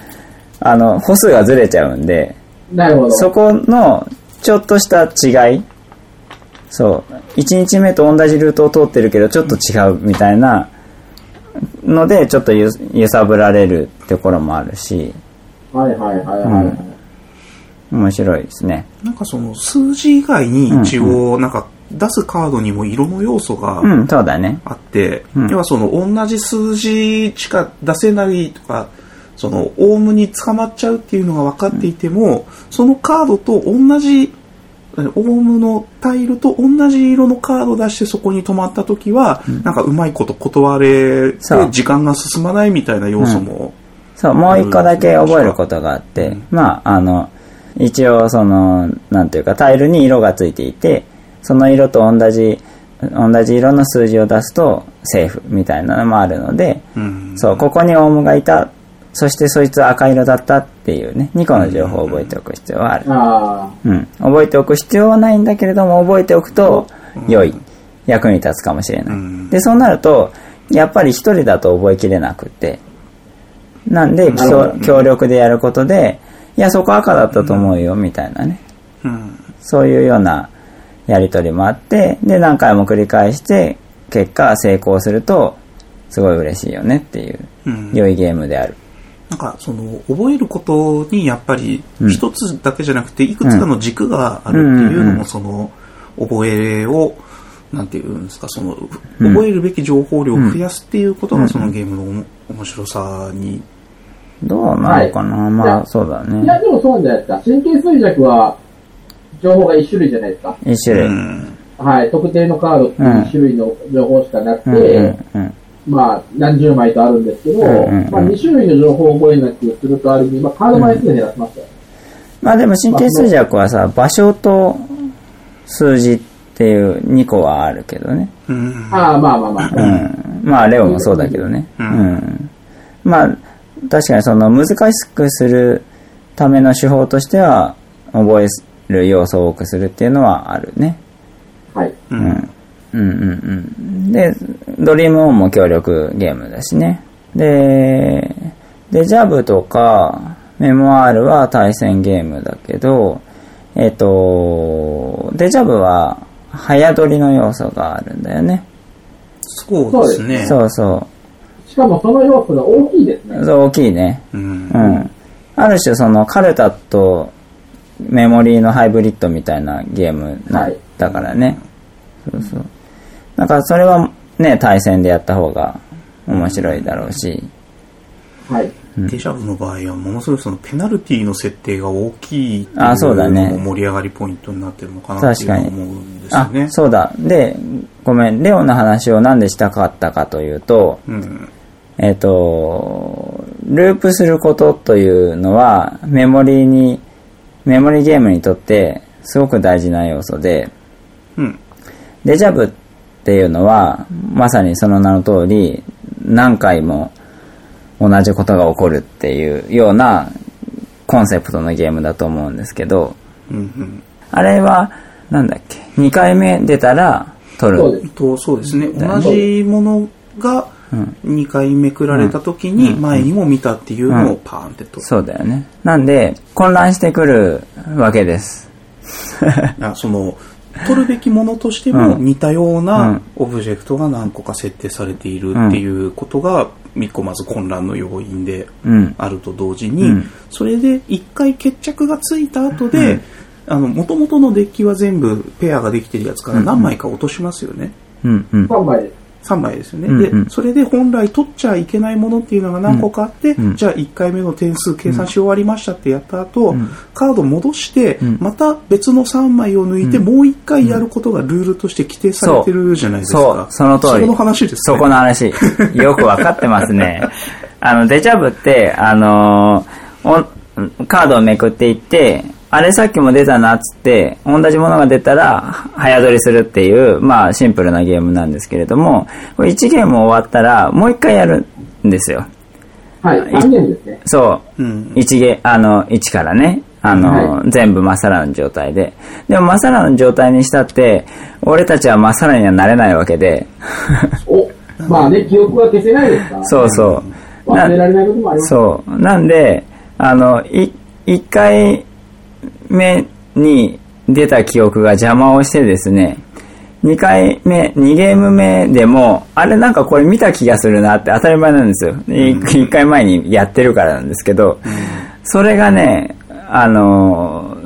あの、歩数がずれちゃうんで、なるほど。そこの、ちょっとした違い、そう、1日目と同じルートを通ってるけど、ちょっと違うみたいなので、ちょっとゆ揺さぶられるところもあるし、はいはいはいはい。うん面白いですね。なんかその数字以外に一応、なんか出すカードにも色の要素が。あって、うん。要はその同じ数字しか出せないとか、そのオウムに捕まっちゃうっていうのが分かっていても、そのカードと同じ、オウムのタイルと同じ色のカード出してそこに止まった時は、なんかうまいこと断れて時間が進まないみたいな要素も、そう、もう一個だけ覚えることがあって、まあ、あの、一応その、なんていうか、タイルに色がついていて、その色と同じ、同じ色の数字を出すとセーフみたいなのもあるので、うんそう、ここにオウムがいた、そしてそいつは赤色だったっていうね、2個の情報を覚えておく必要はある。あうん。覚えておく必要はないんだけれども、覚えておくと良い。役に立つかもしれない。うんで、そうなると、やっぱり一人だと覚えきれなくて。なんで、協協力でやることで、いや、そこ赤だったと思うよ、みたいなね。うんそういうようなやりとりもあって、で、何回も繰り返して、結果成功すると、すごい嬉しいよねっていう、うん良いゲームである。なんかその覚えることにやっぱりうん一つだけじゃなくていくつかの軸があるっていうのもその覚えをなんていうんですかそのうん覚えるべき情報量を増やすっていうことがそのゲームのおも面白さにどうなのかな、まあ、はいいやあ。いそうだね。や、でもそうなんじゃないですか。神経衰弱は、情報が一種類じゃないですか。一種類。はい。特定のカードっていう種類の情報しかなくて、うん、うん。まあ、何十枚とあるんですけど、うんうんうんまあ、2種類の情報を覚えなくするとある意味、まあ、カード枚数減らしましたよ。まあでも神経衰弱はさ、場所と数字っていう2個はあるけどね。うんああ、まあまあまあ。うん。まあレオもそうだけどね。ううんん。まあ、確かにその難しくするための手法としては、覚える要素を多くするっていうのはあるね。はい。ううんん。うんうんうん。で、ドリームオンも協力ゲームだしね。で、デジャブとか、メモアールは対戦ゲームだけど、えっ、と、デジャブは早取りの要素があるんだよね。そうですねそうそしかもその要素が大きいですねう。。そう大きいね。うんうん。ある種そのカルタとメモリーのハイブリッドみたいなゲームだからね。そうそう。だからそれはね、対戦でやった方が面白いだろうし、はい。デジャブの場合はものすごいそのペナルティの設定が大きいっていうあそうだねのも盛り上がりポイントになってるのかなっていうのは思うんですよあね。、そうだ。で、ごめん、レオンの話をなんでしたかったかというと、うん。えっ、と、ループすることというのは、メモリーに、メモリーゲームにとってすごく大事な要素で、うん。デジャブっていうのは、まさにその名の通り、何回も同じことが起こるっていうようなコンセプトのゲームだと思うんですけど、うんうん。あれは、なんだっけ、2回目出たら取る。そうです。と、そうですね。同じものがうん2回めくられた時に前にも見たっていうのをパーンってと。そうだよね。なんで、混乱してくるわけです。あその、取るべきものとしてもうん似たよううなんオブジェクトが何個か設定されているっていうことが、一個まず混乱の要因でうん。あると同時に、うんそれで一回決着がついた後で、あの、元々のデッキは全部ペアができてるやつから何枚か落としますよね。うん。うん。3枚です。3枚ですよね、うんうんで、それで本来取っちゃいけないものっていうのが何個かあって、うんじゃあ1回目の点数計算し終わりましたってやった後、んカード戻して、んまた別の3枚を抜いて、うんもう1回やることがルールとして規定されてるじゃないですか。そう、その通り。その話ですね。そこの話。よくわかってますね。あの、デジャブって、あのーおカードをめくっていって、あれさっきも出たなっつって、同じものが出たら、早取りするっていう、まあ、シンプルなゲームなんですけれども、これ1ゲーム終わったら、もう1回やるんですよ。はい。3ゲームですね。そう。うん。1ゲ、あの、1からね、あの、は全部まっさらの状態で。でもまっさらの状態にしたって、俺たちはまっさらにはなれないわけで。お、まあね、記憶は消せないですから。そうそう。忘れられないこともあります。そう。なんで、あの、い、一回目に出た記憶が邪魔をしてですね、二回目、二ゲーム目でも、あれなんかこれ見た気がするなって当たり前なんですよ。い一回前にやってるからなんですけど、それがね、あの、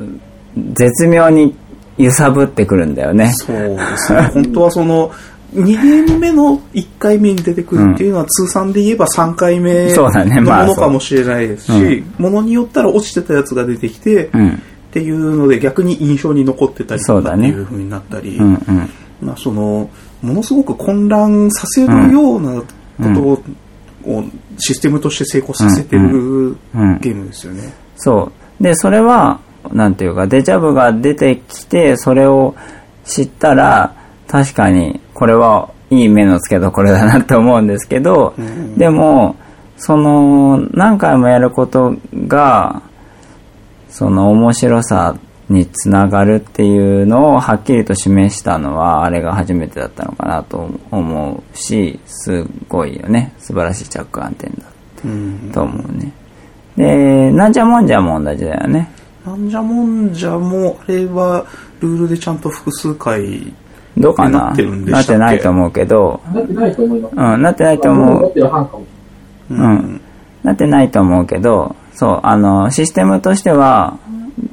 絶妙に揺さぶってくるんだよね。そうですね。本当はその、2ゲーム目の1回目に出てくるっていうのは通算で言えば3回目のまあものかもしれないですし、ものによったら落ちてたやつが出てきて、うん。っていうので逆に印象に残ってたりとかってそうだねいう風になったり、うんうん。まあその、ものすごく混乱させるようなことを、システムとして成功させてるうんゲームですよね。そう。で、それは、なんていうか、デジャブが出てきて、それを知ったら、確かに、これはいい目の付けどころだなって思うんですけど、んでも、その、何回もやることが、その面白さにつながるっていうのをはっきりと示したのは、あれが初めてだったのかなと思うし、すごいよね。素晴らしい着眼点だうんと思うね。で、なんじゃもんじゃも同じだよね。なんじゃもんじゃも、あれはルールでちゃんと複数回どうかな？なってるんでなってしたっけ？ないと思うけど、なってないと思います。うん、なってないと思ううん。なってないと思うけど、そう、あの、システムとしては、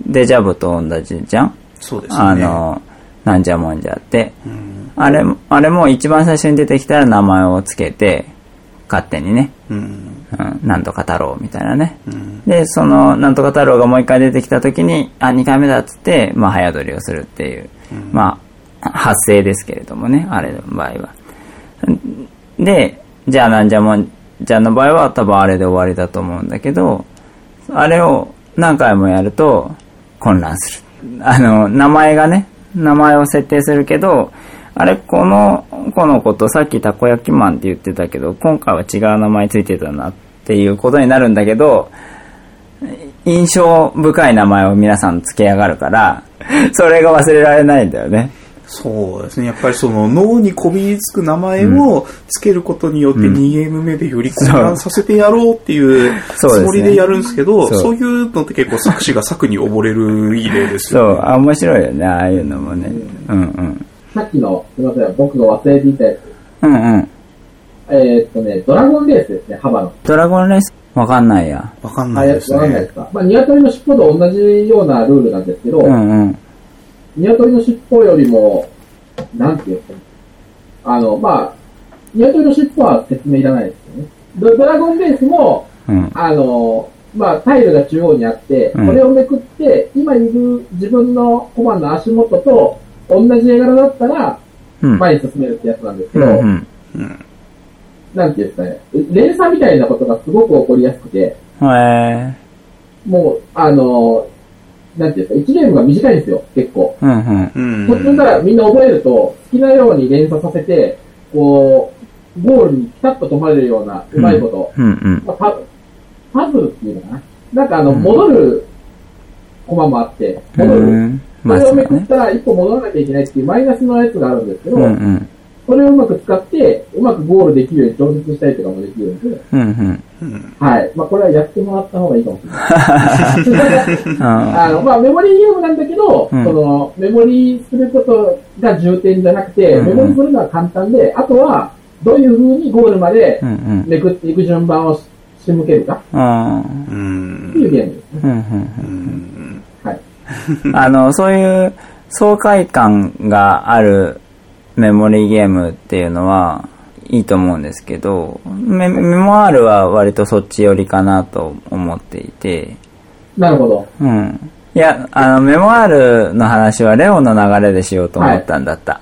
デジャブと同じじゃん？そうですね。あの、なんじゃもんじゃって。うん、あれ、あれも一番最初に出てきたら名前をつけて、勝手にね、うん、うん、なんとか太郎みたいなね。うん、で、その、なんとか太郎がもう一回出てきた時に、あ、二回目だっつって、まあ、早撮りをするっていう、まあ、発生ですけれどもね、あれの場合は。で、じゃあなんじゃもんじゃの場合は多分あれで終わりだと思うんだけど、あれを何回もやると混乱する。あの、名前がね、名前を設定するけど、あれ、この子のことさっきたこ焼きマンって言ってたけど、今回は違う名前ついてたなっていうことになるんだけど、印象深い名前を皆さん付けやがるから、それが忘れられないんだよね。そうですね。やっぱりその脳にこびりつく名前をつけることによって2ゲーム目でより混乱させてやろうっていうつもりでやるんですけど、そうそういうのって結構作詞が作に溺れるいい例ですよ、そう、あ、面白いよね、ああいうのもね。うんうん。さっきの、すみません、僕が忘れていたやつ。うんうん。えーっとね、ドラゴンレースですね、幅の。ドラゴンレース？わかんないや。わかんないですねわかんないです。か。まあ、ニワトリの尻尾と同じようなルールなんですけど、うんうん。ニワトリの尻尾よりも、なんていうあの、まあ、鶏の尻尾は説明いらないですよね。ドドラゴンベースも、うん。あの、まあ、タイルが中央にあって、うんこれをめくって、今いる自分のコマの足元と同じ絵柄だったら、うん。前に進めるってやつなんですけど、うん。うん。なんていうんですかね、連鎖みたいなことがすごく起こりやすくて。もう、あの、なんていうか、1ゲームが短いんですよ、結構。うん。うん。うん。途中からみんな覚えると、好きなように連鎖させて、こう、ゴールにピタッと止まれるような、うまいこと、うん。うん。まあ、パパズルっていうのかななんかあの、うん戻るコマもあって、戻る。それをめ。くったら一歩戻らなきゃいけないっていうマイナスのやつがあるんですけど、うん。うん。それをうまく使って、うまくゴールできるように調節したりとかもできるんで、うん。うん。うん。はい。まあ、これはやってもらった方がいいかもしれない。あ あの、まあ、メモリーゲームなんだけど、うんその、メモリーすることが重点じゃなくて、うんうんメモリーするのは簡単で、あとは、どういう風にゴールまで。めくっていく順番をし仕向けるか。っていうんゲームですね。うん。うん。うん。はい。あの、そういう爽快感があるメモリーゲームっていうのはいいと思うんですけど、メメモアールは割とそっち寄りかなと思っていて、なるほど。うん。いや、あの、メモアールの話はレオンの流れでしようと思ったんだった。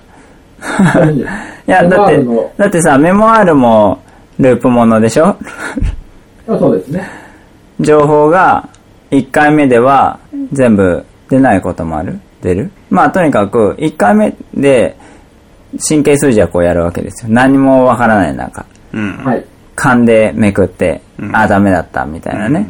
い、や、だってだってさ、メモアールもループものでしょ？あそうですね。情報が1回目では全部出ないこともある？出る？まあとにかく1回目で神経衰弱をやるわけですよ。何もわからない中。うん。はい。勘でめくって、うんあ、ダメだったみたいなね。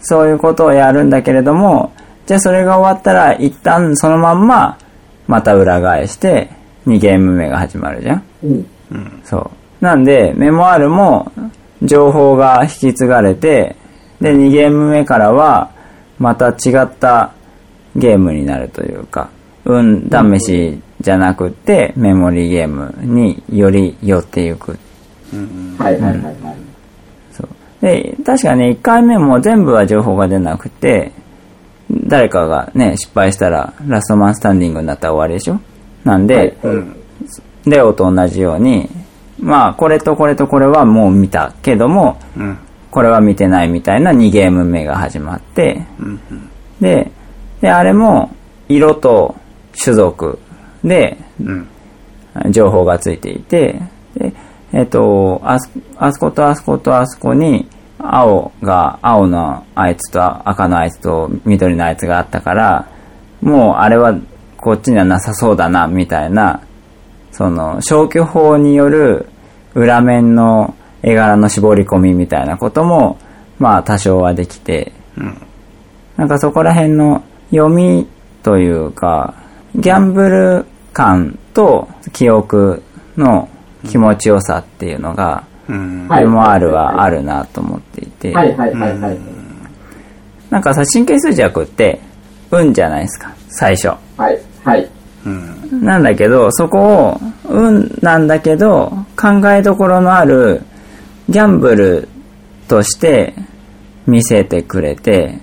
そういうことをやるんだけれども、じゃあそれが終わったら一旦そのまんままた裏返して2ゲーム目が始まるじゃんうん。そう。なんで、メモアールも情報が引き継がれて、で、2ゲーム目からはまた違ったゲームになるというか、運試しじゃなくて、メモリーゲームにより寄っていく。うん。はいはいはいはい。そう。で、確かね、1回目も全部は情報が出なくて、誰かがね、失敗したら、ラストマンスタンディングになったら終わりでしょ？なんで、はいうん。レオと同じように、まあ、これとこれとこれはもう見たけども、うん。これは見てないみたいな2ゲーム目が始まって、うん。で、で、あれも、色と種族でうん。情報がついていて、で、えっ、と、あそ、あそことあそことあそこに、青が、青のあいつと赤のあいつと緑のあいつがあったから、もうあれはこっちにはなさそうだな、みたいな、その、消去法による裏面の絵柄の絞り込みみたいなことも、まあ多少はできて、うん。なんかそこら辺の読みというか、ギャンブル感と記憶の気持ちよさっていうのが、うん。はいメモアールはあるなと思っていて、はいはいはいはい。なんかさ、神経衰弱って、運じゃないですか、最初。はいはい。うん。なんだけど、そこを、運なんだけど、考えどころのある、ギャンブルとして見せてくれて、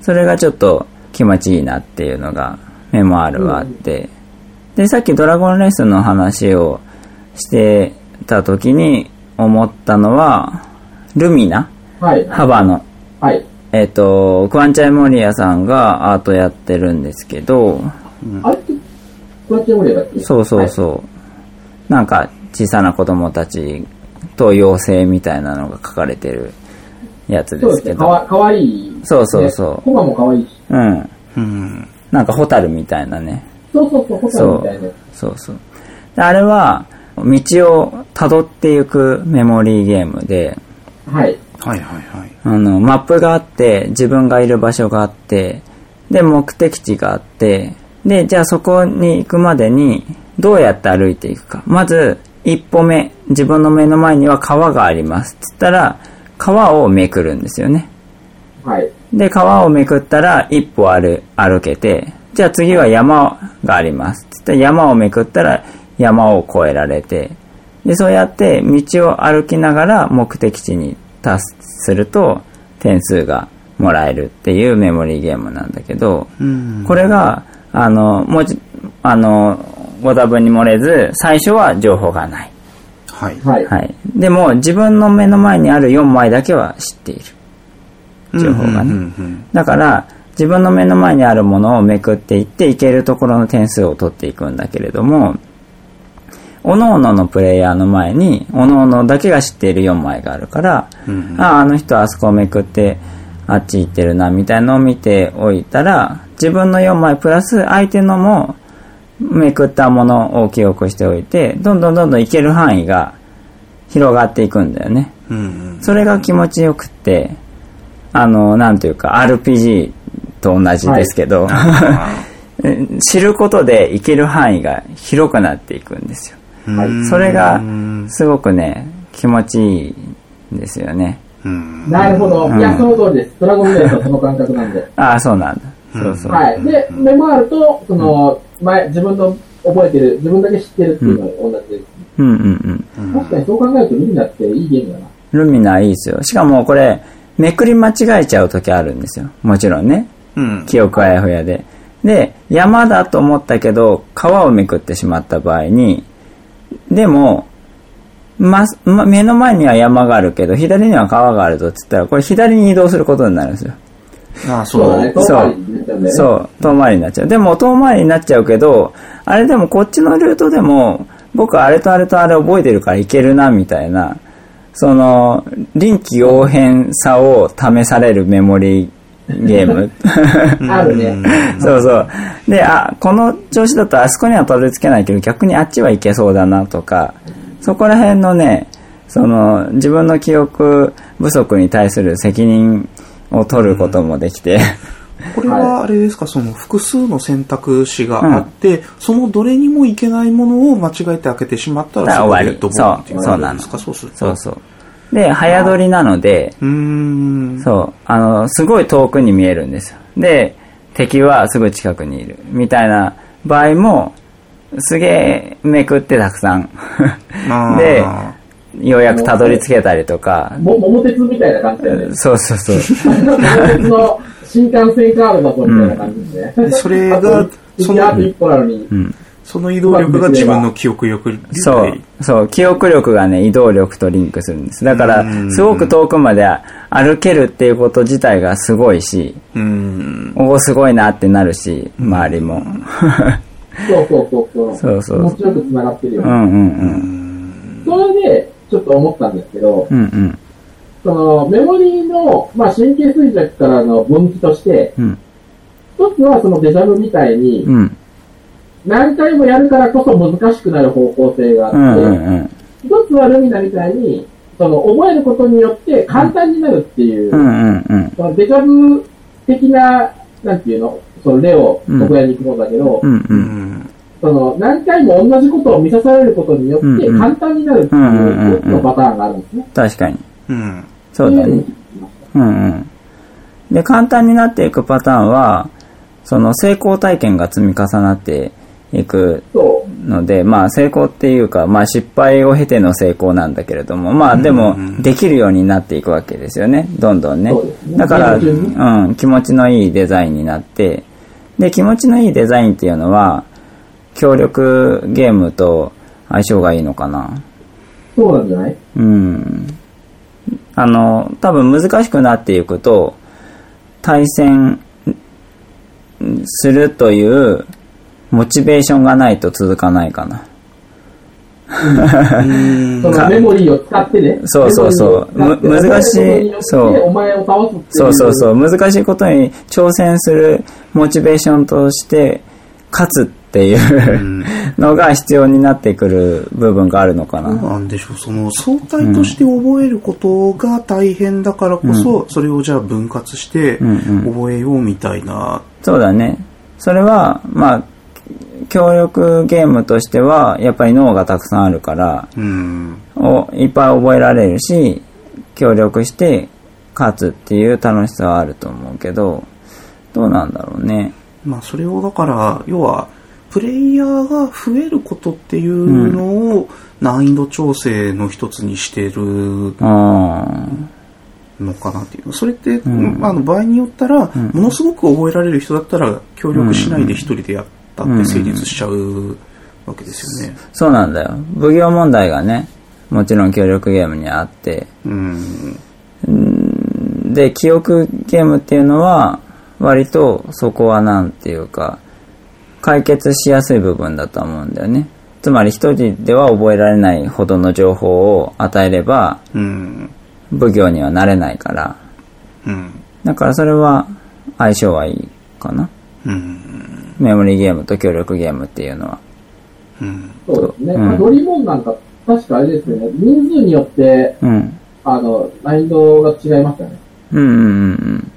それがちょっと気持ちいいなっていうのがメモアールはあって、で、さっきドラゴンレースの話をしてた時に思ったのは、ルミナ？はい。幅の、はい。えっ、と、クワンチャイモリアさんがアートやってるんですけど、あれ？って、クワッチモリアだっけ？そうそうそう。なんか小さな子供たちと妖精みたいなのが書かれてるやつそうでけですすね。かわど。かわいい。そうそうそうねコマもかわいいし。うん。うん。なんかホタルみたいなね。そうそうそう、ホタルみたいな。そうそう。であれは道を辿っていくメモリーゲームで、はい。はいはいはい。あの、マップがあって、自分がいる場所があって、で、目的地があって、で、じゃあそこに行くまでに、どうやって歩いていくか。まず、一歩目、自分の目の前には川があります。つったら、川をめくるんですよね。はい。で、川をめくったら、一歩歩、歩けて、じゃあ次は山があります。つって山をめくったら、山を越えられて、で、そうやって道を歩きながら目的地に達すると、点数がもらえるっていうメモリーゲームなんだけど、うん。これが、あの、もち、あの、ご多分に漏れず、最初は情報がない。はい。はい。はい。でも、自分の目の前にある4枚だけは知っている。情報がねだから、自分の目の前にあるものをめくっていって、いけるところの点数を取っていくんだけれども、各々のプレイヤーの前に、各々だけが知っている4枚があるから、うんうんああ、あの人はあそこをめくって、あっち行ってるな、みたいなのを見ておいたら、自分の4枚プラス相手のもめくったものを記憶しておいて、どんどんどんどんいける範囲が広がっていくんだよね。うんうんそれが気持ちよくって、あの、なんていうか、RPG と同じですけど、知ることでいける範囲が広くなっていくんですよ。はいうんそれがうんすごくね、気持ちいいんですよね。うんなるほど。うんいや、その通りです。ドラゴングレイはその感覚なんで。ああ、そうなんだ。そうそう。はい。で、メモあると、その、前、自分の覚えてる、自分だけ知ってるっていうのは同じです。うんうんうん。確かにそう考えるとルミナっていいゲームだな。ルミナいいですよ。しかもこれ、めくり間違えちゃう時あるんですよ。もちろんね。うん記憶あやふやで。で、山だと思ったけど、川をめくってしまった場合に、でも、ま、ま目の前には山があるけど、左には川があるとって言ったら、これ左に移動することになるんですよ。ああ、そうだね。そう。そう、遠回りになっちゃう。でも遠回りになっちゃうけど、あれでもこっちのルートでも、僕あれとあれとあれ覚えてるからいけるな、みたいな、その、臨機応変さを試されるメモリーゲーム。あるね。そうそう。で、あ、この調子だとあそこにはたどり着けないけど、逆にあっちは行けそうだなとか、そこら辺のね、その、自分の記憶不足に対する責任を取ることもできて、これはあれですか、その複数の選択肢があって、そのどれにもいけないものを間違えて開けてしまったら、終わりでドボンっていうそうそうなのですか、そうすると。そうそう。で、早撮りなので、うーん。そう、あの、すごい遠くに見えるんですよ。で、敵はすぐ近くにいる。みたいな場合も、すげえめくってたくさん。で、ようやくたどり着けたりとか、も桃鉄みたいな感じだよね。そうそうそう。桃鉄の新幹線カードだとみたいな感じですね。それがそのあと一歩なのに。うん。その移動力が自分の記憶力でそう、そう、記憶力がね、移動力とリンクするんです。だからう、んすごく遠くまで歩けるっていうこと自体がすごいし、うーん。おお、すごいなってなるし、周りも。そうそうそうそう。そうそう気持ちよく繋がってるよね。うんうんうん。それで、ちょっと思ったんですけど、うんうん。その、メモリーの、まあ、神経衰弱からの分岐として、うん。一つはそのデジャブみたいに、うん。何回もやるからこそ難しくなる方向性があって、うんうんうん。一つはルミナみたいに、その、覚えることによって簡単になるっていう、うんうんうん。そのデジャブ的な、なんていうの、その例を床屋に行くのだけど、うんう。うんん。その、何回も同じことを見さされることによって簡単になるっていうパターンがあるんですね。確かに。うん。そうだねうんうん。で、簡単になっていくパターンは、その成功体験が積み重なっていく。ので、まあ成功っていうか、まあ失敗を経ての成功なんだけれども、まあでもうんできるようになっていくわけですよね。どんどんねだから、うん、気持ちのいいデザインになって、で、気持ちのいいデザインっていうのは、協力ゲームと相性がいいのかな。そうなんじゃない？うん。あの、多分難しくなっていくと、対戦するというモチベーションがないと続かないかな。そのメモリーを使ってね。そうそうそうむ難しいそうお前を倒すっていう。そうそうそう。難しいことに挑戦するモチベーションとして、勝つっていうのが必要になってくる部分があるのかどうな。なんでしょう、その相対として覚えることが大変だからこそ、それをじゃあ分割してうんうん覚えようみたいな。そうだね。それは、まあ、協力ゲームとしては、やっぱり脳がたくさんあるから、うん。をいっぱい覚えられるし、協力して勝つっていう楽しさはあると思うけど、どうなんだろうね。まあそれをだから、要は、プレイヤーが増えることっていうのを難易度調整の一つにしてるあのかなっていう。それって、んまあ、あの場合によったら、ものすごく覚えられる人だったら協力しないで一人でやったって成立しちゃうわけですよね。そうなんだよ。奉行問題がね、もちろん協力ゲームにあって、うん。で、記憶ゲームっていうのは、割とそこはなんていうか、解決しやすい部分だと思うんだよね。つまり一人では覚えられないほどの情報を与えれば、うん。奉行にはなれないから。うん。だからそれは相性はいいかな。うん。メモリーゲームと協力ゲームっていうのは。うん。そうですね。うんまあドリモンなんか、確かあれですよね。人数によって、うん。あの、難易度が違いますよね。うんうんうんうん。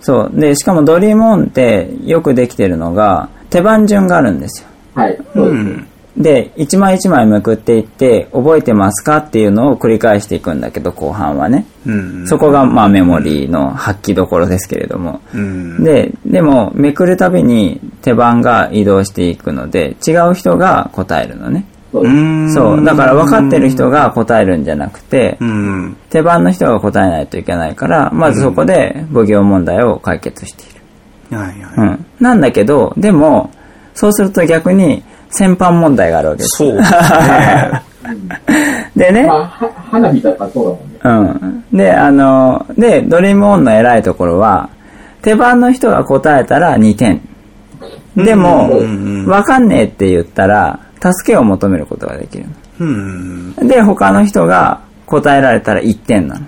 そう。で、しかもドリームオンってよくできてるのが、手番順があるんですよ。はい。そうです。うん。で、一枚一枚めくっていって、覚えてますかっていうのを繰り返していくんだけど、後半はね。うん。そこが、まあ、メモリーの発揮どころですけれども。うん。で、でも、めくるたびに手番が移動していくので、違う人が答えるのね。そうそう。だから分かってる人が答えるんじゃなくてう、ん。手番の人が答えないといけないから、まずそこで奉行問題を解決している。はいはい。うん。なんだけど、でも、そうすると逆に、先般問題があるわけです。そう ですね。でねま、あ、は花火とかそうだもんね。うん。で、あの、で、ドリームオンの偉いところは、手番の人が答えたら2点。でも、わかんねえって言ったら、助けを求めることができるうん。の。で、他の人が答えられたら1点なの。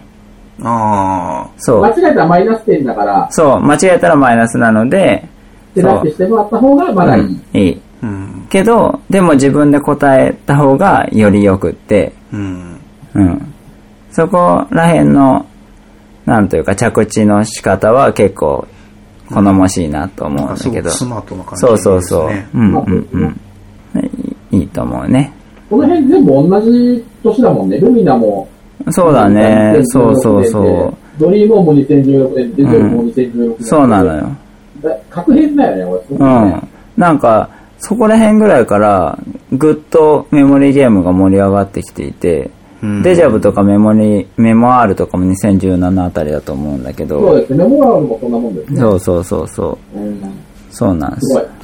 ああ。そう。間違えたらマイナス点だから、そう、間違えたらマイナスなので、手出してもらった方がまだいい。うんいい。うん。けど、でも自分で答えた方がよりよくって、うん。うん。そこら辺の、なんというか着地の仕方は結構好ましいなと思うんだけど。くスマートな感じそうそうそう。うんうんうん。いいと思うね。この辺全部同じ年だもんね。ルミナも。そうだね。そうそうそう。ドリームも2016年、デジョルも2016年。う。そうなのよ。だ。確変だよね、俺。うねん。なんか、そこら辺ぐらいから、ぐっとメモリーゲームが盛り上がってきていて、うんデジャブとかメモリー、メモ R とかも2017あたりだと思うんだけど、そうですね。メモラルもそんなもんですね。そうそうそうそう。うん。そうなんです。